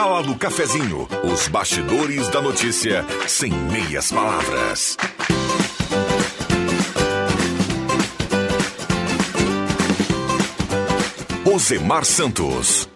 Sala do Cafezinho. Os bastidores da notícia sem meias palavras. Osemar Santos.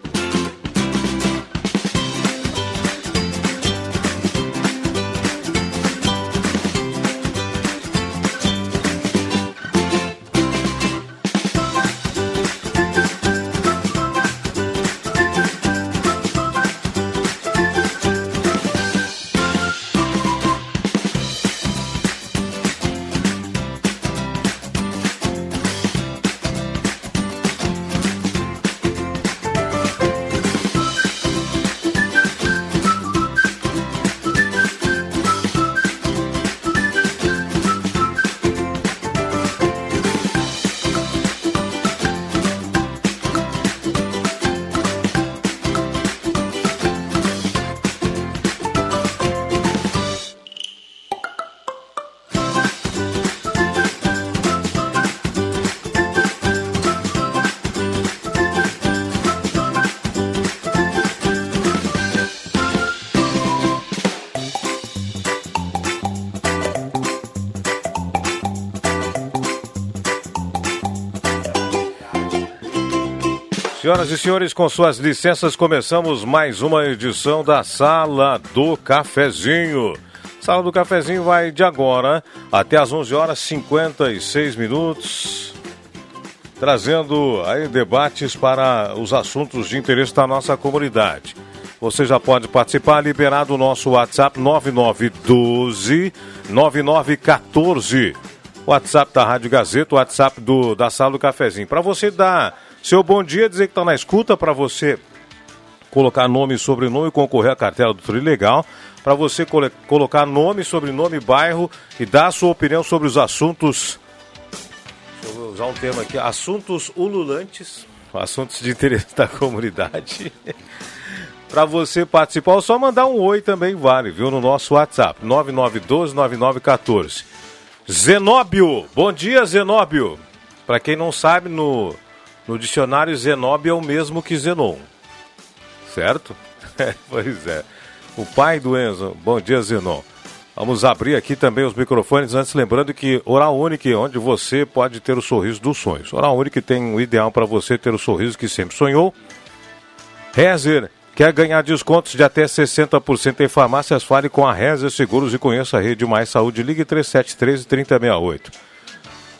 Senhoras e senhores, com suas licenças, começamos mais uma edição da Sala do Cafezinho. Sala do Cafezinho vai de agora até às 11 horas 56 minutos, trazendo aí debates para os assuntos de interesse da nossa comunidade. Você já pode participar, liberado o nosso WhatsApp 9912 9914. WhatsApp da Rádio Gazeta, WhatsApp do, da Sala do Cafezinho. Para você dar seu bom dia, dizer que está na escuta para você colocar nome e sobrenome e concorrer à cartela do Trilegal. Para você colo colocar nome, sobrenome, bairro e dar a sua opinião sobre os assuntos. Deixa eu usar um termo aqui: assuntos ululantes, assuntos de interesse da comunidade. para você participar, só mandar um oi também vale, viu? No nosso WhatsApp, 9912-9914. Zenóbio, bom dia, Zenóbio. Para quem não sabe, no no dicionário, Zenóbio é o mesmo que Zenon. Certo? É, pois é. O pai do Enzo. Bom dia, Zenon. Vamos abrir aqui também os microfones, antes lembrando que Oral Unique, onde você pode ter o sorriso dos sonhos. Oral Unique tem o ideal para você ter o sorriso que sempre sonhou. Rezer, quer ganhar descontos de até 60% em farmácias? Fale com a Rezer Seguros e conheça a Rede Mais Saúde. Ligue 3713 3068.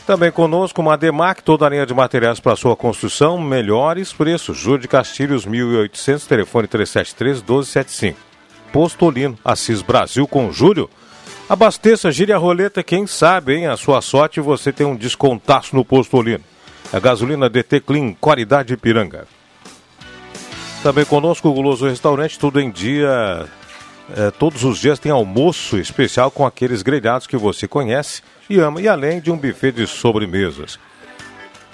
Também conosco uma Demac, toda a linha de materiais para sua construção, melhores preços. Júlio de Castilhos, 1800, telefone 373-1275. Postolino, Assis Brasil com Júlio. Abasteça, gire a roleta, quem sabe, hein? A sua sorte você tem um descontaço no Postolino. A gasolina DT Clean, qualidade Piranga. Também conosco o Guloso Restaurante, tudo em dia. É, todos os dias tem almoço especial com aqueles grelhados que você conhece e ama, e além de um buffet de sobremesas.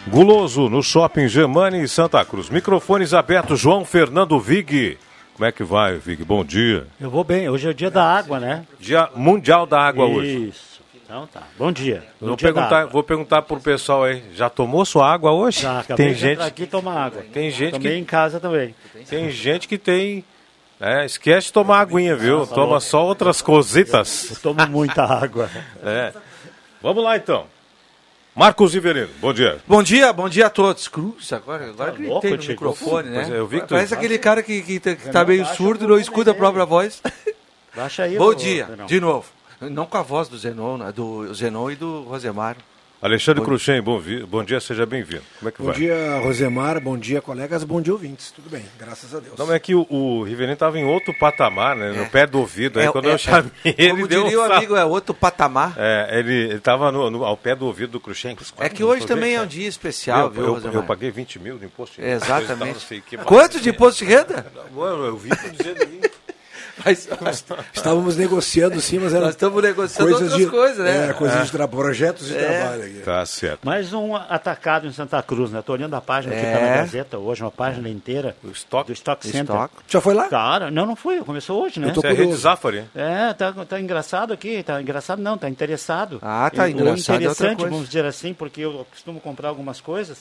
Guloso, no Shopping Germani e Santa Cruz. Microfones abertos, João Fernando Vig. Como é que vai, Vig? Bom dia. Eu vou bem. Hoje é o dia da água, né? Dia Mundial da Água Isso. hoje. Isso. Então tá. Bom dia. Bom vou, dia perguntar, vou perguntar pro pessoal aí. Já tomou sua água hoje? Já, tem gente aqui tomar água. Tem gente Tomei que em casa também. Tem gente que tem é, esquece de tomar aguinha, viu? Toma só outras cositas. Eu tomo muita água. É. Vamos lá então. Marcos Riverino, bom dia. Bom dia, bom dia a todos. Cruz, agora, agora Tá gritei louco, no Chico? microfone, né? Pois é, eu vi que tu- Parece aquele cara que, que, tá- que tá meio surdo e não escuta a própria voz. Baixa aí. Bom dia, de novo. Não com a voz do Zenon, né? do Zenon e do Rosemar. Alexandre Cruxem, bom, vi- bom dia, seja bem-vindo. Como é que Bom vai? dia, Rosemar. Bom dia, colegas. Bom dia, ouvintes. Tudo bem, graças a Deus. Não, é que o, o Riverino estava em outro patamar, né? No pé do ouvido. Aí É, quando é, eu chamei, é. ele Como deu diria um o amigo, é outro patamar. É, ele estava ao pé do ouvido do Cruxem. É que hoje também é um dia especial, eu, viu, eu, Rosemar? eu paguei 20 mil de imposto de renda. Exatamente. Tal, não. Quanto de imposto de renda? Mano, eu vi ali. Mas, Estávamos negociando sim, mas era nós estamos negociando outras de, coisas, né? É, coisas de tra- projetos de É. trabalho aqui. Tá certo. Mais um atacado em Santa Cruz, né? Estou olhando a página que É. está na Gazeta hoje, uma página inteira O estoque? do Stock Center. Estoque. Já foi lá? Cara, não, não foi, começou hoje, né? Eu tô é rede. Zafari? É, tá, tá engraçado aqui, tá engraçado não, tá interessado. Ah, tá E- engraçado é O outra interessante, coisa. vamos dizer assim, porque eu costumo comprar algumas coisas,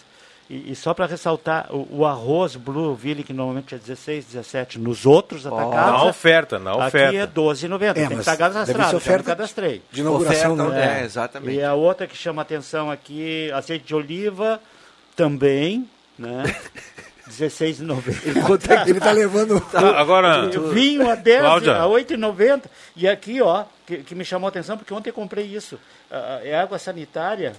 e, e só para ressaltar, o, o arroz Blue Ville, que normalmente é 16, 17, nos outros Na atacados, oferta, na aqui oferta. é 12,90, É, tem que estar deve ser cadastrado, já me oferta cadastrei. De inauguração, Oferta, né? É, exatamente. E a outra que chama atenção aqui, azeite de oliva, também, né? 16,90. Ele tá levando. Tá, agora, Vinho a 10, Cláudia. a 8,90. E aqui, ó, que, que me chamou a atenção, porque ontem eu comprei isso. Ah, é água sanitária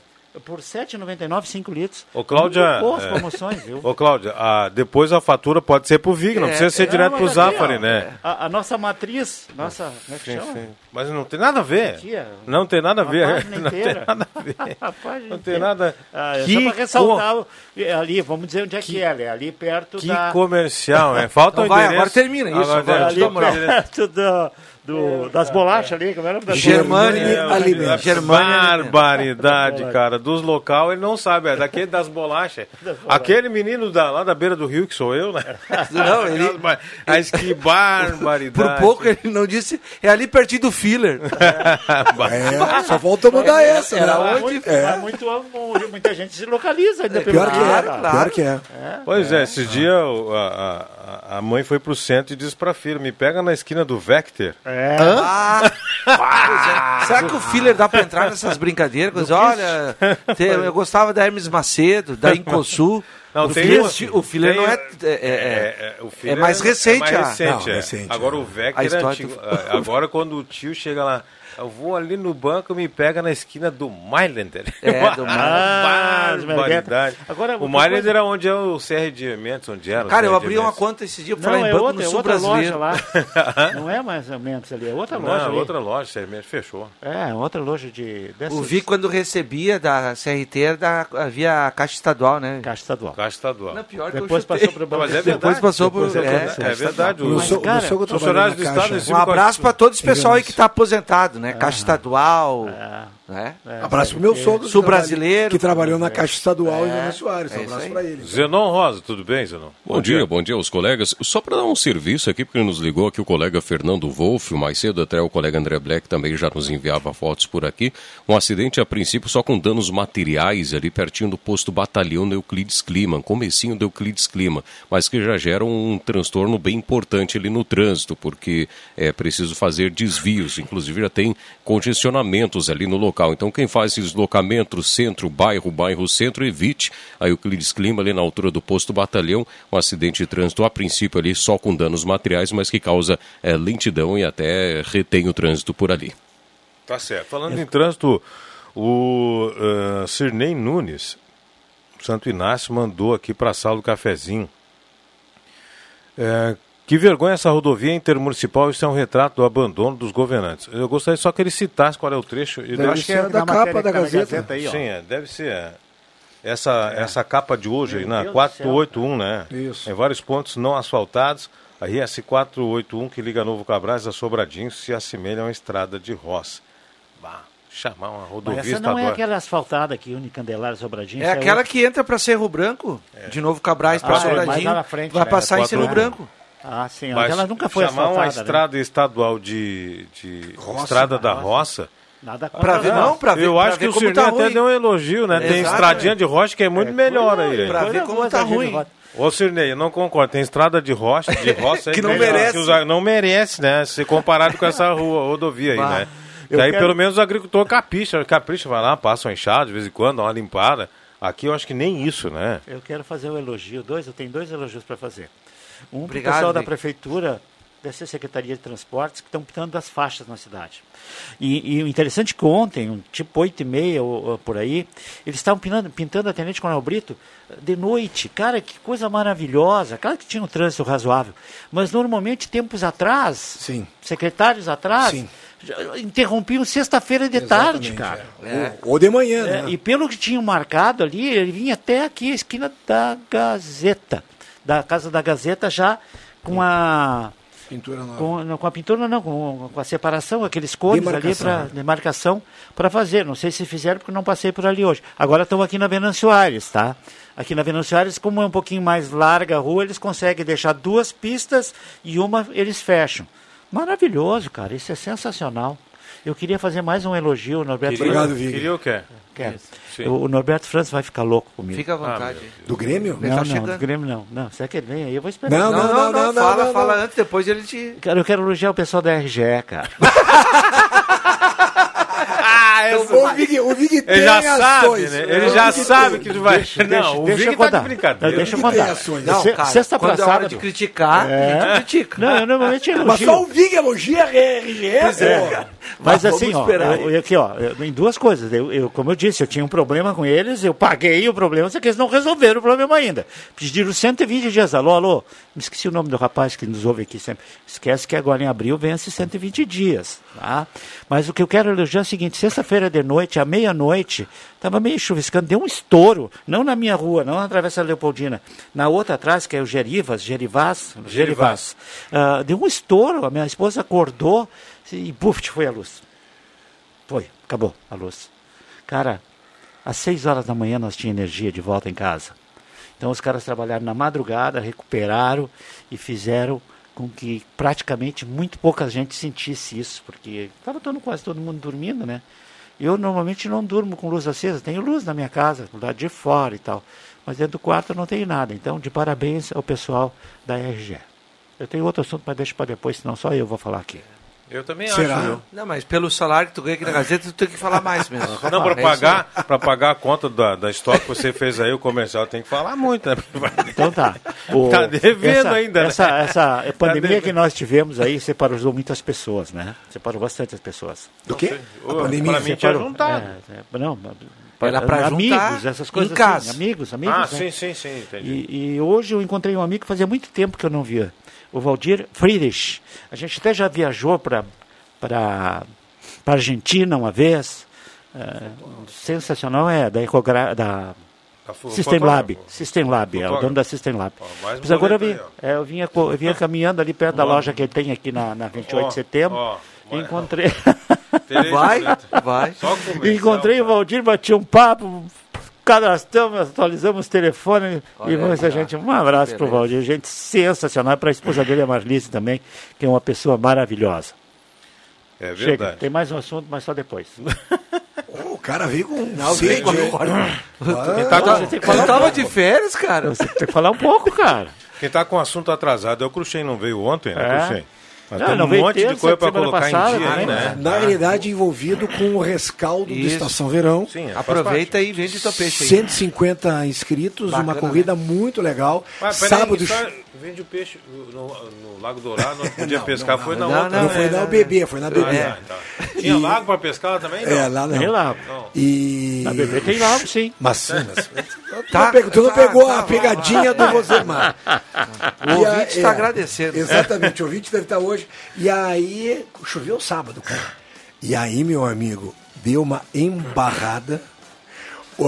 por R$ 7,99, 5 litros. Ô, Cláudia, boas é. promoções, viu? Ô, Cláudia, a- depois a fatura pode ser pro VIG, não É, precisa ser é, direto Não, pro Zafari, né? A, a nossa matriz, nossa, como é que Sim, chama? sim. Mas não tem nada a ver. Não tem nada a ver. Não tem nada a ver. Não tem nada. Ah, é Que só para ressaltar, o- é ali, vamos dizer onde é que, é, é ali perto Que da... comercial, é? Falta o Então vai, endereço. agora termina isso, Agora, agora, é, ali perto do, do- das bolachas ali, como era o Germânia. Germânia Alimentos. Germânia Barbaridade, cara. Dos local ele não sabe, é daquele das bolachas. Aquele menino da, lá da beira do rio, que sou eu, né? Não, ele- Mas que barbaridade. Por pouco ele não disse, é ali pertinho do filler. É, só falta mudar essa, Era né? muito, É. muito, muita gente se localiza ainda pelo Pior que é, claro. pior que é. Pois é, esses dias o- a, a, a mãe foi pro centro e disse pra filha, me pega na esquina do Vector. É. Ah, pois é. Será que o filler dá pra entrar nessas brincadeiras? Olha, te- eu gostava da Hermes Macedo, da Incosul. Não, o uma- o não é... é- é- é filho mais recente, É mais ah. recente, Não, é. recente, Agora é. o Vector é história antigo. Ah, Agora quando o tio chega lá, eu vou ali no banco me pega na esquina do Mailander. É, do Ah, Barbaridade. Agora, o coisa- era onde é o CR de Ementos, onde era o Cara, eu abri uma conta esse dia pra falar Não, em é banco outra, no é sul outra brasileiro. loja lá. Não é mais ou menos ali, é outra Não, loja ali. outra loja, CR de Ementos fechou. É, outra loja de... Dessas... O Vi, quando recebia da CRT, da, havia a Caixa Estadual, né? Caixa estadual. Caixa estadual. Não, pior que eu Depois passou para o Não, mas é verdade. Depois passou por... Depois é é. É verdade. Os funcionários do. Estado, Um abraço para todo esse pessoal aí que está aposentado, Ah. Né? Caixa Estadual, É. né? Abraço pro meu sogro. que Sul brasileiro. Que trabalhou na Caixa Estadual em José Soares. Um é abraço pra ele. Zenon Rosa, tudo bem, Zenon? Bom dia, bom dia aos colegas. Só para dar um serviço aqui, porque nos ligou aqui o colega Fernando Wolff, mais cedo até o colega André Black também já nos enviava fotos por aqui. Um acidente a princípio só com danos materiais ali pertinho do posto Batalhão do Euclides Clima, comecinho do Euclides Clima, mas que já gera um transtorno bem importante ali no trânsito, porque é preciso fazer desvios, inclusive já tem congestionamentos ali no local. Então quem faz esse deslocamento centro, bairro, bairro, centro, evite a Euclides Clima ali na altura do posto Batalhão, um acidente de trânsito a princípio ali só com danos materiais, mas que causa é, lentidão e até retém o trânsito por ali. Tá certo. Falando em trânsito, o uh, Nunes, Santo Inácio, mandou aqui para a sala do cafezinho. É, que vergonha essa rodovia intermunicipal, isso é um retrato do abandono dos governantes. Eu gostaria só que ele citasse qual é o trecho. Eu Deve acho ser da na capa da que na Gazeta. aí, ó. Sim, é, deve ser. é. Essa, essa capa de hoje aí, Meu na Deus do 481, né? Isso. Em vários pontos não asfaltados. A RS 481 que liga Novo Cabrais a Sobradinho se assemelha a uma estrada de roça. Bah, chamar uma rodovia Mas essa não estadual. é aquela asfaltada aqui, Unicandelário Sobradinho. É essa aquela outra. que entra para Cerro Branco, de novo Cabrais para Ah, é, mais Sobradinho, lá na frente, vai né? passar em Quatro Cerro. Branco. Ah, sim, Mas aquela nunca foi chamar uma né? estrada estadual de, de Roça, estrada da roça. Nada Pra ver, não, pra ver, eu pra acho que ver o como Sirnei tá até ruim. deu um elogio, né? Tem estradinha é. de rocha que é muito melhor aí. Pra Coisa ver como tá ruim. Ô Sirnei, eu não concordo. Tem estrada de rocha, de roça aí Que não melhor, merece. que os- não merece, né? Se comparado com essa rua, rodovia aí, Bah. né? Daí quero- pelo menos o agricultor capricha, capricha, vai lá, passa um enxado de vez em quando, dá uma limpada. Aqui eu acho que nem isso, né? Eu quero fazer um elogio, dois, eu tenho dois elogios para fazer. Um para o Obrigado, pessoal da Vic. prefeitura, dessa Secretaria de Transportes, que estão pintando as faixas na cidade. E, e o interessante é que ontem, tipo 8 e meia ou, ou por aí, eles estavam pintando, pintando a Tenente Coronel Brito eh, de noite. Cara, que coisa maravilhosa. Claro que tinha um trânsito razoável. Mas normalmente, tempos atrás, Sim. secretários atrás, Sim. interrompiam sexta-feira de tarde, Exatamente, cara. é. Ou, ou de manhã, É, né? e pelo que tinham marcado ali, ele vinha até aqui a esquina da Gazeta, da Casa da Gazeta, já com a Pintura nova. Com, não, com a pintura não, com, com a separação, aqueles cores ali para demarcação para fazer. Não sei se fizeram porque não passei por ali hoje. Agora estão aqui na Venâncio Aires, tá? Aqui na Venâncio Aires, como é um pouquinho mais larga a rua, eles conseguem deixar duas pistas e uma eles fecham. Maravilhoso, cara. Isso é sensacional. Eu queria fazer mais um elogio, ao Norberto Queria, Obrigado, Vig. queria o quê? Quero. Sim. O, o Norberto França vai ficar louco comigo. Fica à vontade. Do Grêmio? Ele não, tá não, chegando. do Grêmio não. Não, será que ele vem aí? Eu vou esperar. Não, não, não, não, não, fala, não, fala não. antes, depois ele te... Cara, eu quero elogiar o pessoal da RGE, cara. O Vig, o Vig tem Ele já sabe, ações. né? O Ele já Vig sabe tem. que vai. Deixa- não, o deixa Vig eu tá contar. de brincadeira. Deixa eu Vig tem contar. ações. Não, cara, sexta quando pra é hora de criticar, É. a gente critica. Não, eu normalmente elogio. Mas só o Vig elogia a RGE, pô. Mas Mas assim, ó, eu- aqui, ó, eu- em duas coisas. Eu, eu- como eu disse, eu tinha um problema com eles, eu paguei o problema, só que eles não resolveram o problema ainda. Pediram 120 dias. Alô, alô, me esqueci o nome do rapaz que nos ouve aqui sempre. Esquece que agora em abril vence 120 dias. Tá? Mas o que eu quero elogiar é o seguinte: sexta-feira de noite, à meia-noite, estava meio chuviscando, deu um estouro, não na minha rua, não na Travessa Leopoldina, na outra atrás, que é o Gerivas, Gerivás, Gerivás. Ah, deu um estouro, a minha esposa acordou e puf, foi a luz. Foi, acabou a luz. Cara, às seis horas da manhã nós tínhamos energia de volta em casa. Então os caras trabalharam na madrugada, recuperaram e fizeram com que praticamente muito pouca gente sentisse isso, porque estava todo, quase todo mundo dormindo, né? Eu normalmente não durmo com luz acesa, tenho luz na minha casa, do lado de fora e tal. Mas dentro do quarto não tenho nada. Então, de parabéns ao pessoal da RGE. Eu tenho outro assunto, mas deixa para depois, senão só eu vou falar aqui. Eu também Será? acho. viu? Não, mas pelo salário que tu ganha aqui na Gazeta, tu tem que falar mais mesmo. Não, para É pagar, pra pagar a conta da, da estoque que você fez aí, o comercial tem que falar muito, né? Então tá. O- Tá devendo essa, ainda, né? Essa, essa pandemia devendo. que nós tivemos aí separou muitas pessoas, né? Separou bastante as pessoas. Do quê? A pandemia. pra mim tinha Separou. juntado. É, é, não, Era pra amigos, essas coisas em casa. assim, amigos, amigos. Ah, né? sim, sim, sim, entendi. E, e hoje eu encontrei um amigo que fazia muito tempo que eu não via, o Valdir Friedrich. A gente até já viajou para para Argentina uma vez. É, sensacional é da Ecogra da System Lab. System Lab, é o dono da System Lab. Ó, Mas agora eu, aí, é, eu, vinha, eu vinha caminhando ali perto da loja que ele tem aqui na, na 28 Ó, de setembro. ó, e vai- encontrei, Vai, vai. Encontrei o. Valdir, bati um papo, cadastramos, atualizamos o telefone Olha e a gente. Um abraço para o. Valdir, gente sensacional. Para a esposa dele, a Marlice também, que é uma pessoa maravilhosa. É Chega, verdade. tem mais um assunto, mas só depois. O cara veio com Não, sede. agora. Quem tá, Você com, que tava de férias, cara. você tem que falar um pouco, cara. quem tá com o assunto atrasado é o Cruxem, não veio ontem, né, É. Cruxem? Mas Não, tem um monte de coisa para colocar passada em dia aí, também, né? Na realidade, envolvido com o rescaldo do Isso. Estação Verão. Sim, é, Aproveita parte. e vende teu peixe aí. 150 inscritos, uma Bacana, corrida muito legal. Mas Sábado. só vende o peixe no, no Lago Dourado, não podia Não, pescar, não, foi não, na não, outra. Não né? foi na UBB, foi na Ah, BB. tá, tá. Tinha lago para pescar lá também? Não. É, lá não. lá. Não. E. Na bebê tem lago, sim. Mas sim, mas. Tu Tá, não pegou, tu não tá, pegou tá, a vai, pegadinha do Rosemar. O E a- ouvinte está agradecendo. Exatamente, o ouvinte deve estar hoje. E aí, choveu sábado, cara. E aí, meu amigo, deu uma embarrada.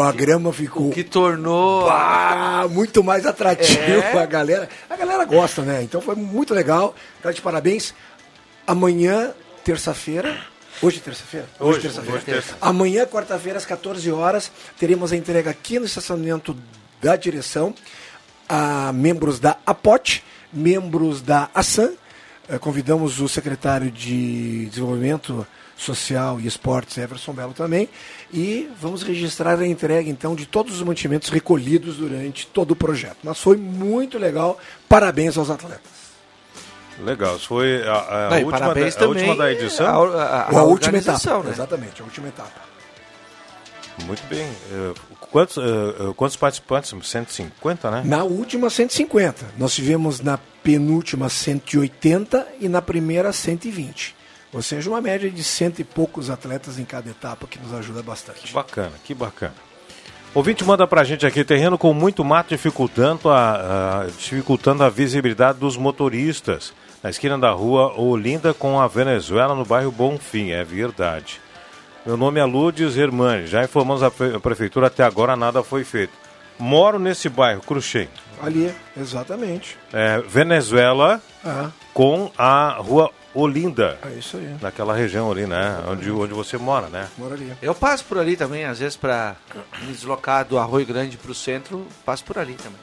A grama ficou Que tornou. muito mais atrativo É? a galera. A galera gosta, né? Então foi muito legal. Tá de parabéns. Amanhã, terça-feira. Hoje é terça-feira? Hoje, terça-feira. hoje é terça. Amanhã, quarta-feira, às 14 horas, teremos a entrega aqui no estacionamento da direção a membros da APOT, membros da ASAM. Eh, Convidamos o secretário de Desenvolvimento Social e Esportes, Everson Belo, também. E vamos registrar a entrega, então, de todos os mantimentos recolhidos durante todo o projeto. Mas foi muito legal. Parabéns aos atletas. Legal, isso foi a, a Não, última, parabéns da, a última da edição. A, a, a, a última etapa. né? Exatamente, a última etapa. Muito bem. Eh, quantos, eh, eh, quantos participantes? 150, né? Na última, 150. Nós tivemos na penúltima 180 e na primeira 120. Ou seja, uma média de cento e poucos atletas em cada etapa, que nos ajuda bastante. Bacana, que bacana. Ouvinte manda pra gente aqui, terreno com muito mato dificultando a, a- dificultando a visibilidade dos motoristas. Na esquina da rua Olinda com a Venezuela, no bairro Bonfim, é verdade. Meu nome é Lourdes Hermani, já informamos a, pre- a prefeitura, até agora nada foi feito. Moro nesse bairro, Cruxem. Ali, exatamente. É, Venezuela, Ah, com a rua Olinda, É isso aí. naquela região ali, né? Onde, onde você mora, né? Moraria. Eu passo por ali também, às vezes, para me deslocar do Arroio Grande para o centro, passo por ali também.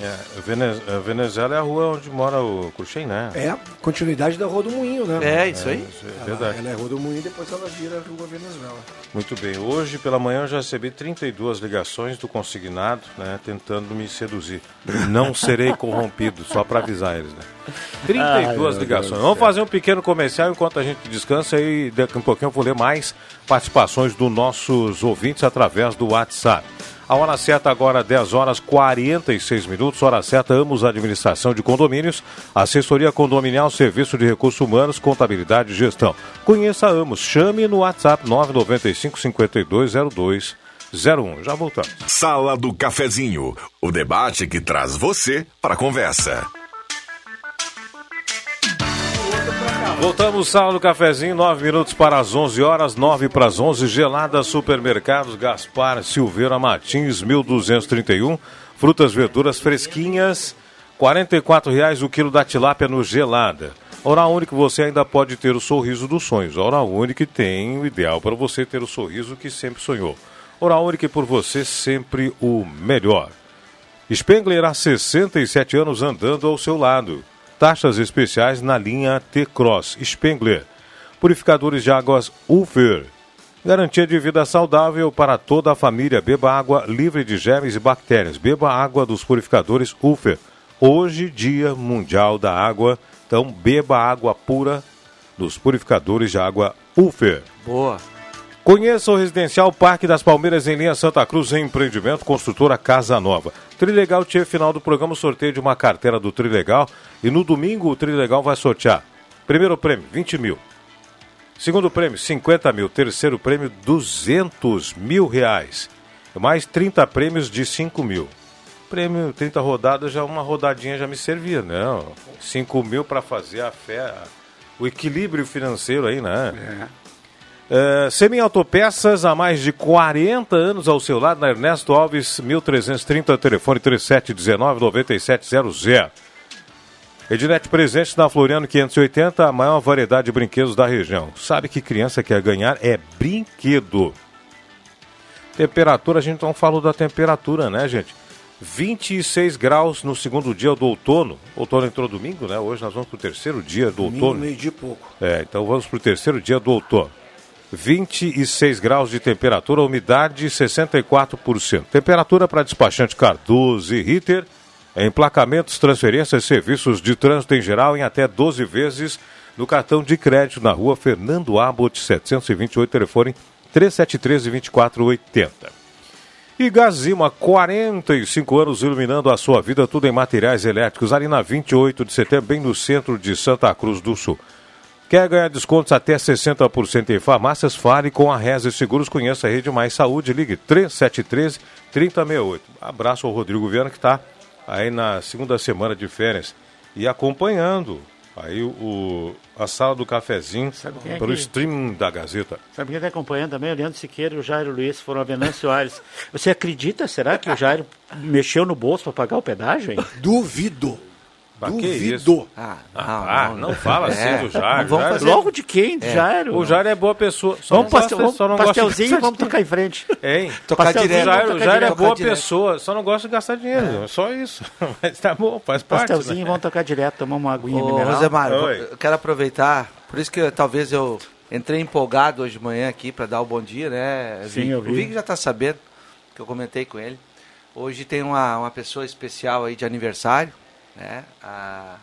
É, a Venezuela é a rua onde mora o Cruxem, né? É a continuidade da Rua do Moinho, né? É, isso aí. Isso é Ela, verdade. ela é Rua do Moinho e depois ela vira Rua Venezuela. Muito bem. Hoje pela manhã eu já recebi 32 ligações do consignado, né, tentando me seduzir. Não serei corrompido, só para avisar eles, né? 32 Ai, ligações. Vamos fazer um pequeno comercial enquanto a gente descansa e daqui a um pouquinho eu vou ler mais participações dos nossos ouvintes através do WhatsApp. A hora certa agora, 10 horas 46 minutos. Hora certa, Amos Administração de Condomínios, Assessoria Condominial, Serviço de Recursos Humanos, Contabilidade e Gestão. Conheça Amos. Chame no WhatsApp 995 5202 01. Já voltamos. Sala do Cafezinho, o debate que traz você para a conversa. Voltamos, sala do cafezinho, 9 minutos para as 11 horas, 9 para as 11. Gelada Supermercados, Gaspar Silveira Martins, 1231. Frutas, verduras fresquinhas, 44 reais o quilo da tilápia no Gelada. Oral Único, você ainda pode ter o sorriso dos sonhos. Oral Único tem o ideal para você ter o sorriso que sempre sonhou. Oral Único por você sempre o melhor. Spengler há 67 anos andando ao seu lado. Taxas especiais na linha T-Cross Spengler. Purificadores de águas Ufer. Garantia de vida saudável para toda a família. Beba água livre de germes e bactérias. Beba água dos purificadores Ufer. Hoje, Dia Mundial da Água. Então, beba água pura dos purificadores de água Ufer. Boa. Conheça o Residencial Parque das Palmeiras em linha Santa Cruz em empreendimento construtora Casa Nova. Trilegal tinha final do programa sorteio de uma carteira do Trilegal e no domingo o Trilegal vai sortear. Primeiro prêmio, 20 mil. Segundo prêmio, 50 mil. Terceiro prêmio, 200 mil reais. Mais 30 prêmios de 5 mil. Prêmio 30 rodadas, já uma rodadinha já me servia, né? 5 mil para fazer a fé, o equilíbrio financeiro aí, né? É, Semi Autopeças há mais de 40 anos ao seu lado, na Ernesto Alves, 1330, telefone 3719-9700. Ednet presente na Floriano 580, a maior variedade de brinquedos da região. Sabe que criança quer ganhar é brinquedo. Temperatura, a gente não falou da temperatura, né, gente? 26 graus no segundo dia do outono. Outono entrou domingo, né? Hoje nós vamos para o terceiro dia do Domingo, outono. meio dia e pouco. É, então vamos para o terceiro dia do outono. 26 graus de temperatura, umidade 64%. Temperatura para despachante Cardoso e Ritter. Emplacamentos, transferências, serviços de trânsito em geral em até 12 vezes no cartão de crédito na rua Fernando Abbott 728, telefone 3713-2480. E Gazima, 45 anos iluminando a sua vida, tudo em materiais elétricos, ali na 28 de setembro, bem no centro de Santa Cruz do Sul. Quer ganhar descontos até 60% em farmácias? Fale com a Reza Seguros. Conheça a Rede Mais Saúde. Ligue 3713 3068. Abraço ao Rodrigo Viana, que está aí na segunda semana de férias e acompanhando aí o, a sala do cafezinho Sabe quem é pelo que- streaming da Gazeta. Sabe quem está acompanhando também? O Leandro Siqueira e o Jairo Luiz foram a Venâncio Aires. Você acredita, será que o Jairo mexeu no bolso para pagar o pedágio, hein? Duvido. Bah, que Duvido. isso? Ah, Ah, não fala É, assim do Jairo. não vamos Jairo- fazer- Logo de quem? Do Jairo? O Jairo é boa pessoa. Só Vamos não pastel, gosta, só não vamos gosta de pastelzinho gastar vamos tocar em frente. Hein? Tocar direto. Jairo, o Jairo é boa direto. pessoa, só não gosta de gastar dinheiro. É só isso. Mas tá bom, faz parte. Pastelzinho, né? vamos tocar direto, tomar uma aguinha Ô, mineral. Oi. vou- eu quero aproveitar, por isso que eu- talvez eu entrei empolgado hoje de manhã aqui para dar o bom dia, né? Sim, eu vi. O Vig já está sabendo, que eu comentei com ele. Hoje tem uma, uma pessoa especial aí de aniversário, né? A,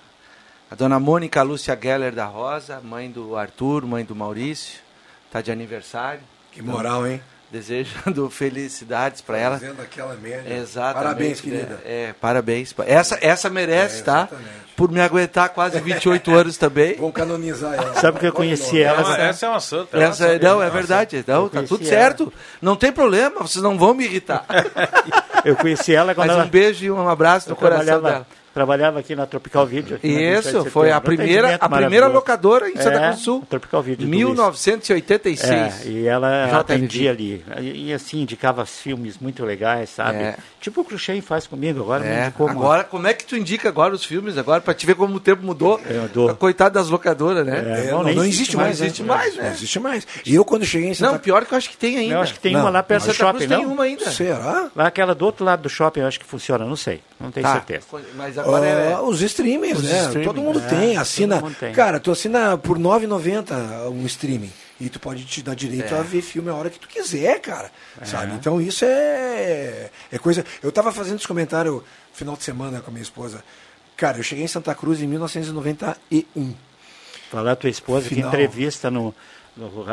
a dona Mônica Lúcia Geller da Rosa, mãe do Arthur, mãe do Maurício, está de aniversário. Que moral, hein? Desejando felicidades para ela. Fazendo aquela média. Exatamente. Parabéns, né? querida. É, parabéns. Essa, essa merece, É, tá? Por me aguentar quase 28 anos também. Vão canonizar ela. Sabe que eu conheci É ela? essa é uma santa. é Essa, santa. não, é verdade. Não, tá tudo ela. certo. Não tem problema, vocês não vão me irritar. Eu conheci ela quando Mas ela... um beijo e um abraço no eu coração trabalhava, dela. Trabalhava aqui na Tropical Video. aqui na 27 Isso, foi a primeira, a primeira locadora em Santa É, Cruz do Sul. Tropical Video. do 1986. É, e ela JMV. atendia ali. E, e, assim, indicava filmes muito legais, sabe? É. Tipo o Cruxem faz comigo agora. me É, indicou uma- agora, como é que tu indica agora os filmes agora, pra te ver como o tempo mudou? Mudou. Coitado das locadoras, né? É, É, não, não, nem não existe existe mais, não existe né? mais, Não né? existe mais. E eu, quando cheguei em Santa Não, pior que eu acho que tem ainda. Eu acho que tem Não, uma lá perto do Santa Cruz shopping, tem não? uma ainda. Será? Lá aquela do outro lado do shopping, eu acho que funciona, não sei. Não tenho Tá, certeza. Mas agora é... Ah, os streamings, Os né? streaming, todo mundo é, tem, assina. mundo tem. Cara, tu assina por R$ 9,90 um streaming. E tu pode te dar direito É. a ver filme a hora que tu quiser, cara. Sabe? Então isso é, é coisa. Eu tava fazendo esse comentário final de semana com a minha esposa. Cara, eu cheguei em Santa Cruz em 1991. Falar a tua esposa que Final. entrevista no, no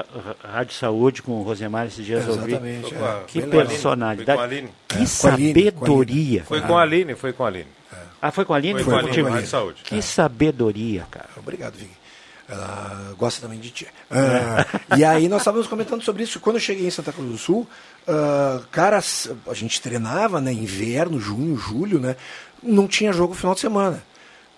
Rádio Saúde com o Rosemar esses dias ouvi. Exatamente. É. Que personalidade. Foi com a Aline. Que É, sabedoria. Foi com a Aline, foi com a Aline. Ah, foi com a Aline? Foi Foi, com a Aline? Rádio Saúde. Que sabedoria, cara. Obrigado, Vig. Ela gosta também de ti. Ah, e aí nós estávamos comentando sobre isso. Quando eu cheguei em Santa Cruz do Sul, ah, cara, a gente treinava, né? Inverno, junho, julho, né? Não tinha jogo no final de semana.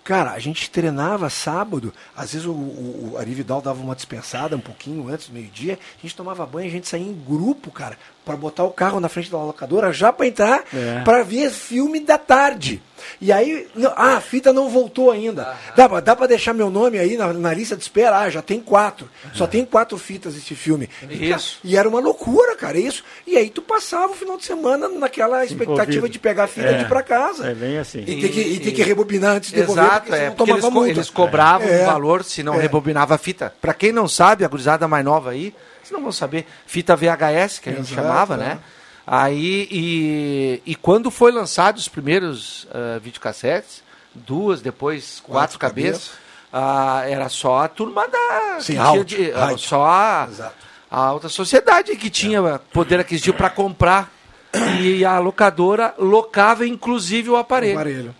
Cara, a gente treinava sábado, às vezes o, o, o Ari Vidal dava uma dispensada um pouquinho antes do meio-dia, a gente tomava banho, a gente saía em grupo, cara, para botar o carro na frente da locadora já para entrar, É. para ver filme da tarde. E aí, não- ah, a fita não voltou ainda. Dá, pra- dá para deixar meu nome aí na, na lista de espera? Ah, já tem quatro. Só tem quatro fitas esse filme. Isso. E era uma loucura, cara, isso. E aí tu passava o final de semana naquela expectativa Envolvido. de pegar a fita É, de ir pra casa. é bem assim. E ter que, e ter que rebobinar antes de devolver, Exato, porque é, porque tomava eles, co- eles cobravam É. um valor se não É. rebobinava a fita. Pra quem não sabe, a gurizada mais nova aí, vocês não vão saber, fita VHS, que a gente Exato, chamava, é. né? Aí, e, e quando foi lançado os primeiros ah, videocassetes, duas, depois quatro, Quatro cabeças, ah, era só a turma da... Sim, áudio, de- rádio. só a, a alta sociedade que tinha poder aquisitivo para comprar. E a locadora locava inclusive o aparelho. Aparelho.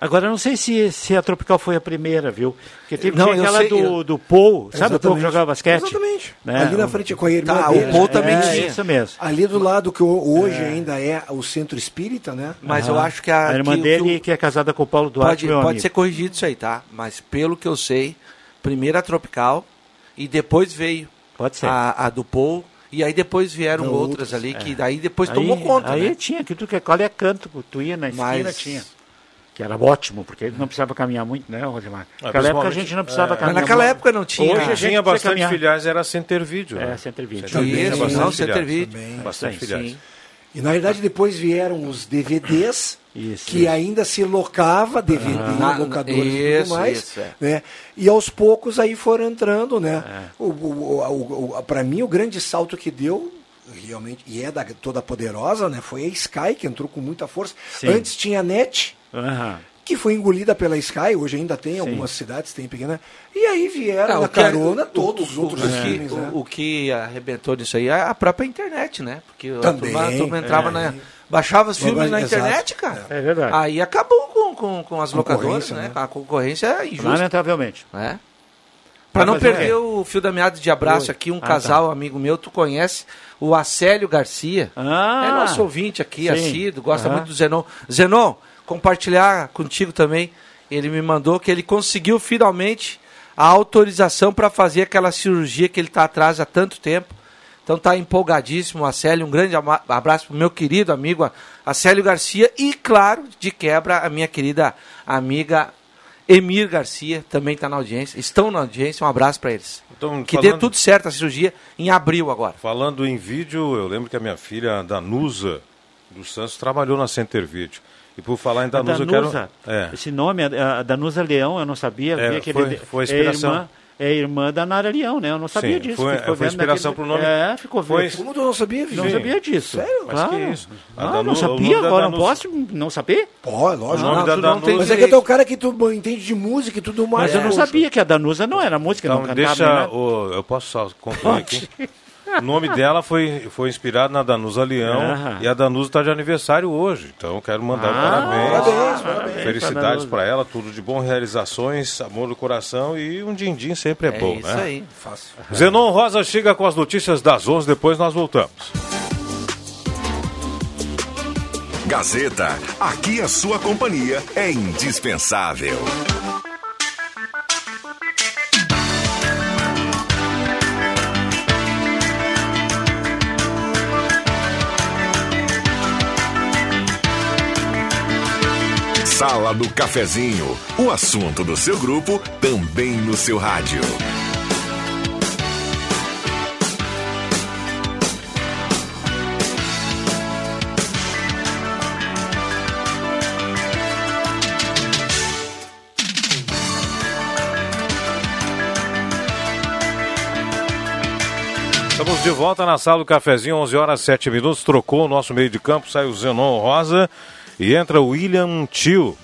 Agora, não sei se, se a Tropical foi a primeira, viu? Porque teve Não, aquela sei, do, eu- do Paul, sabe o Paul que jogava basquete? Exatamente. Né? Ali na frente com a irmã Tá, o dele. Paul também é, tinha. Isso mesmo. Ali do lado que ho- hoje ainda é o centro espírita, né? Mas eu acho que a, A irmã que o- dele, que o- que é casada com o Paulo Duarte, pode, meu pode amigo. ser corrigido isso aí, tá? Mas pelo que eu sei, primeiro a Tropical e depois veio Pode ser. a, a do Paul e aí depois vieram Não, outras outras, ali que daí depois Aí- tomou conta, Aí né? tinha, que tu que qual é canto, tu ia na esquina, Mas- tinha. Que era ótimo, porque ele não precisava caminhar muito, né, Rosemar? Ah, Naquela época a gente não precisava é. caminhar Mas naquela muito. época não tinha. Hoje a gente Tinha bastante caminhar. filiais, era Center Video. É, né? Center Video. Center Video Isso, bastante não, Center. Video. Também. Bastante Sim, filiais. Sim. E na verdade depois vieram os DVDs, Isso, que isso. ainda se locava DVD Ah, em locadoras e tudo mais. isso, é. né? E aos poucos aí foram entrando, né? É. O, o, o, o, para mim o grande salto que deu realmente e é da toda poderosa, né? Foi a Sky que entrou com muita força. Sim. Antes tinha a NET, Aham. que foi engolida pela Sky, hoje ainda tem algumas cidades, tem pequena. E aí vieram Ah, na o que- carona o- todos o- os outros o, que, streamings, né? o, o que arrebentou nisso aí é a própria internet, né? Porque a Também, turma, a turma entrava é. na. Baixava os filmes na Exato. internet, cara. É verdade. Aí acabou com, com, com as locadoras, né? né? A concorrência é injusta. Lamentavelmente. né? Pra não fazer o perder quê? o fio da meada de abraço Oi. aqui, um Ah, casal amigo meu, tu conhece, o Acélio Garcia. Ah, é nosso ouvinte aqui, sim. assíduo, gosta muito do Zenon. Zenon, compartilhar contigo também. Ele me mandou que ele conseguiu finalmente a autorização para fazer aquela cirurgia que ele está atrás há tanto tempo. Então tá empolgadíssimo, Acélio. Um grande abraço pro meu querido amigo Acélio Garcia e, claro, de quebra, a minha querida amiga Emir Garcia também está na audiência. Estão na audiência, um abraço para eles. Então, que dê falando- tudo certo a cirurgia em abril agora. Falando em vídeo, eu lembro que a minha filha, Danusa dos Santos, trabalhou na Center Video. E por falar em Danusa, Danusa, eu quero... É. esse nome, a Danusa Leão, eu não sabia. É, foi- ele- foi é inspiração. irmã, é irmã da Nara Leão, né? Eu não sabia Sim, disso. foi- ficou foi inspiração naquele- pro nome. É, ficou Foi vendo. Como tu não sabia, Vivi? Não Sim. sabia disso. Sério? Mas Claro. que isso? Ah, Danu- não o sabia, agora não posso não saber? Pô, é lógico. O nome Não, não tem. Mas é que tu é o cara que tu entende de música e tudo mais. Mas eu não poxa. sabia que a Danusa não era música, não Então, cantava nem deixa. nada. O, eu posso só concluir aqui? O nome dela foi, foi inspirado na Danusa Leão Aham. e a Danusa está de aniversário hoje. Então eu quero mandar Ah, parabéns. parabéns, parabéns Felicidades para ela, tudo de bom, realizações, amor no coração e um din-din sempre é, É bom, isso né? aí. Fácil. Zenon Rosa chega com as notícias das 11, depois nós voltamos. Gazeta, aqui a sua companhia é indispensável. Sala do Cafezinho, o assunto do seu grupo também no seu rádio. Estamos de volta na sala do cafezinho, 11 horas 7 minutos. Trocou o nosso meio de campo, sai o Zenon Rosa e entra o William Tio.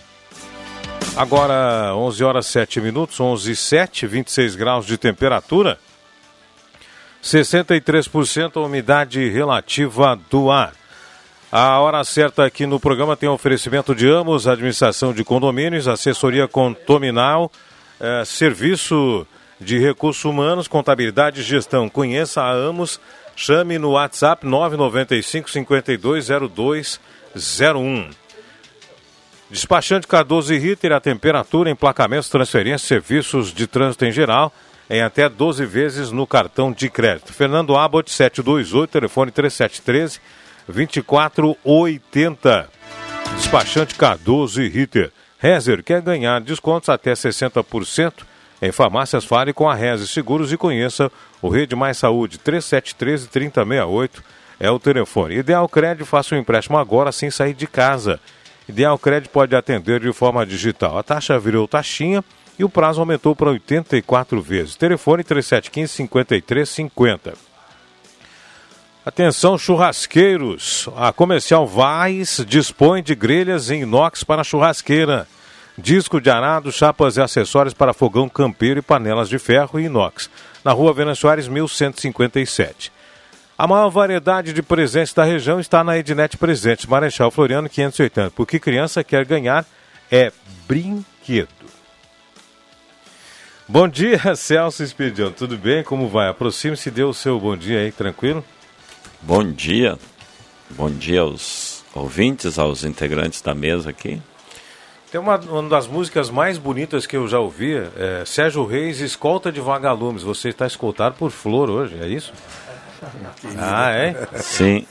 Agora, 11 horas 7 minutos, 11 e 7, 26 graus de temperatura. 63% a umidade relativa do ar. A hora certa aqui no programa tem oferecimento de Amos, administração de condomínios, assessoria condominal, eh, serviço de recursos humanos, contabilidade e gestão. Conheça a Amos, chame no WhatsApp 995 520201. Despachante Cardoso e Ritter, a temperatura, emplacamentos, transferências, serviços de trânsito em geral, em até 12 vezes no cartão de crédito. Fernando Abbott, 728, telefone 3713 2480. Despachante Cardoso e Ritter. Rezer quer ganhar descontos até 60%. Em farmácias, fale com a Rezer Seguros e conheça o Rede Mais Saúde 3713 3068 é o telefone. Ideal Crédito, faça um empréstimo agora sem sair de casa. Ideal Crédito pode atender de forma digital. A taxa virou taxinha e o prazo aumentou para 84 vezes. Telefone 3715-5350. Atenção, churrasqueiros. A Comercial Vaz dispõe de grelhas em inox para churrasqueira. Disco de arado, chapas e acessórios para fogão campeiro e panelas de ferro e inox. Na rua Venan Soares, 1157. A maior variedade de presentes da região está na Ednet Presentes, Marechal Floriano 580. Porque criança quer ganhar é brinquedo. Bom dia, Celso Expedião. Tudo bem? Como vai? Aproxime-se dê o seu bom dia aí, tranquilo? Bom dia. Bom dia aos ouvintes, aos integrantes da mesa aqui. Tem uma, uma das músicas mais bonitas que eu já ouvi, é Sérgio Reis, Escolta de Vagalumes. Você está escoltado por Flor hoje, é isso? Ah, é? Sim.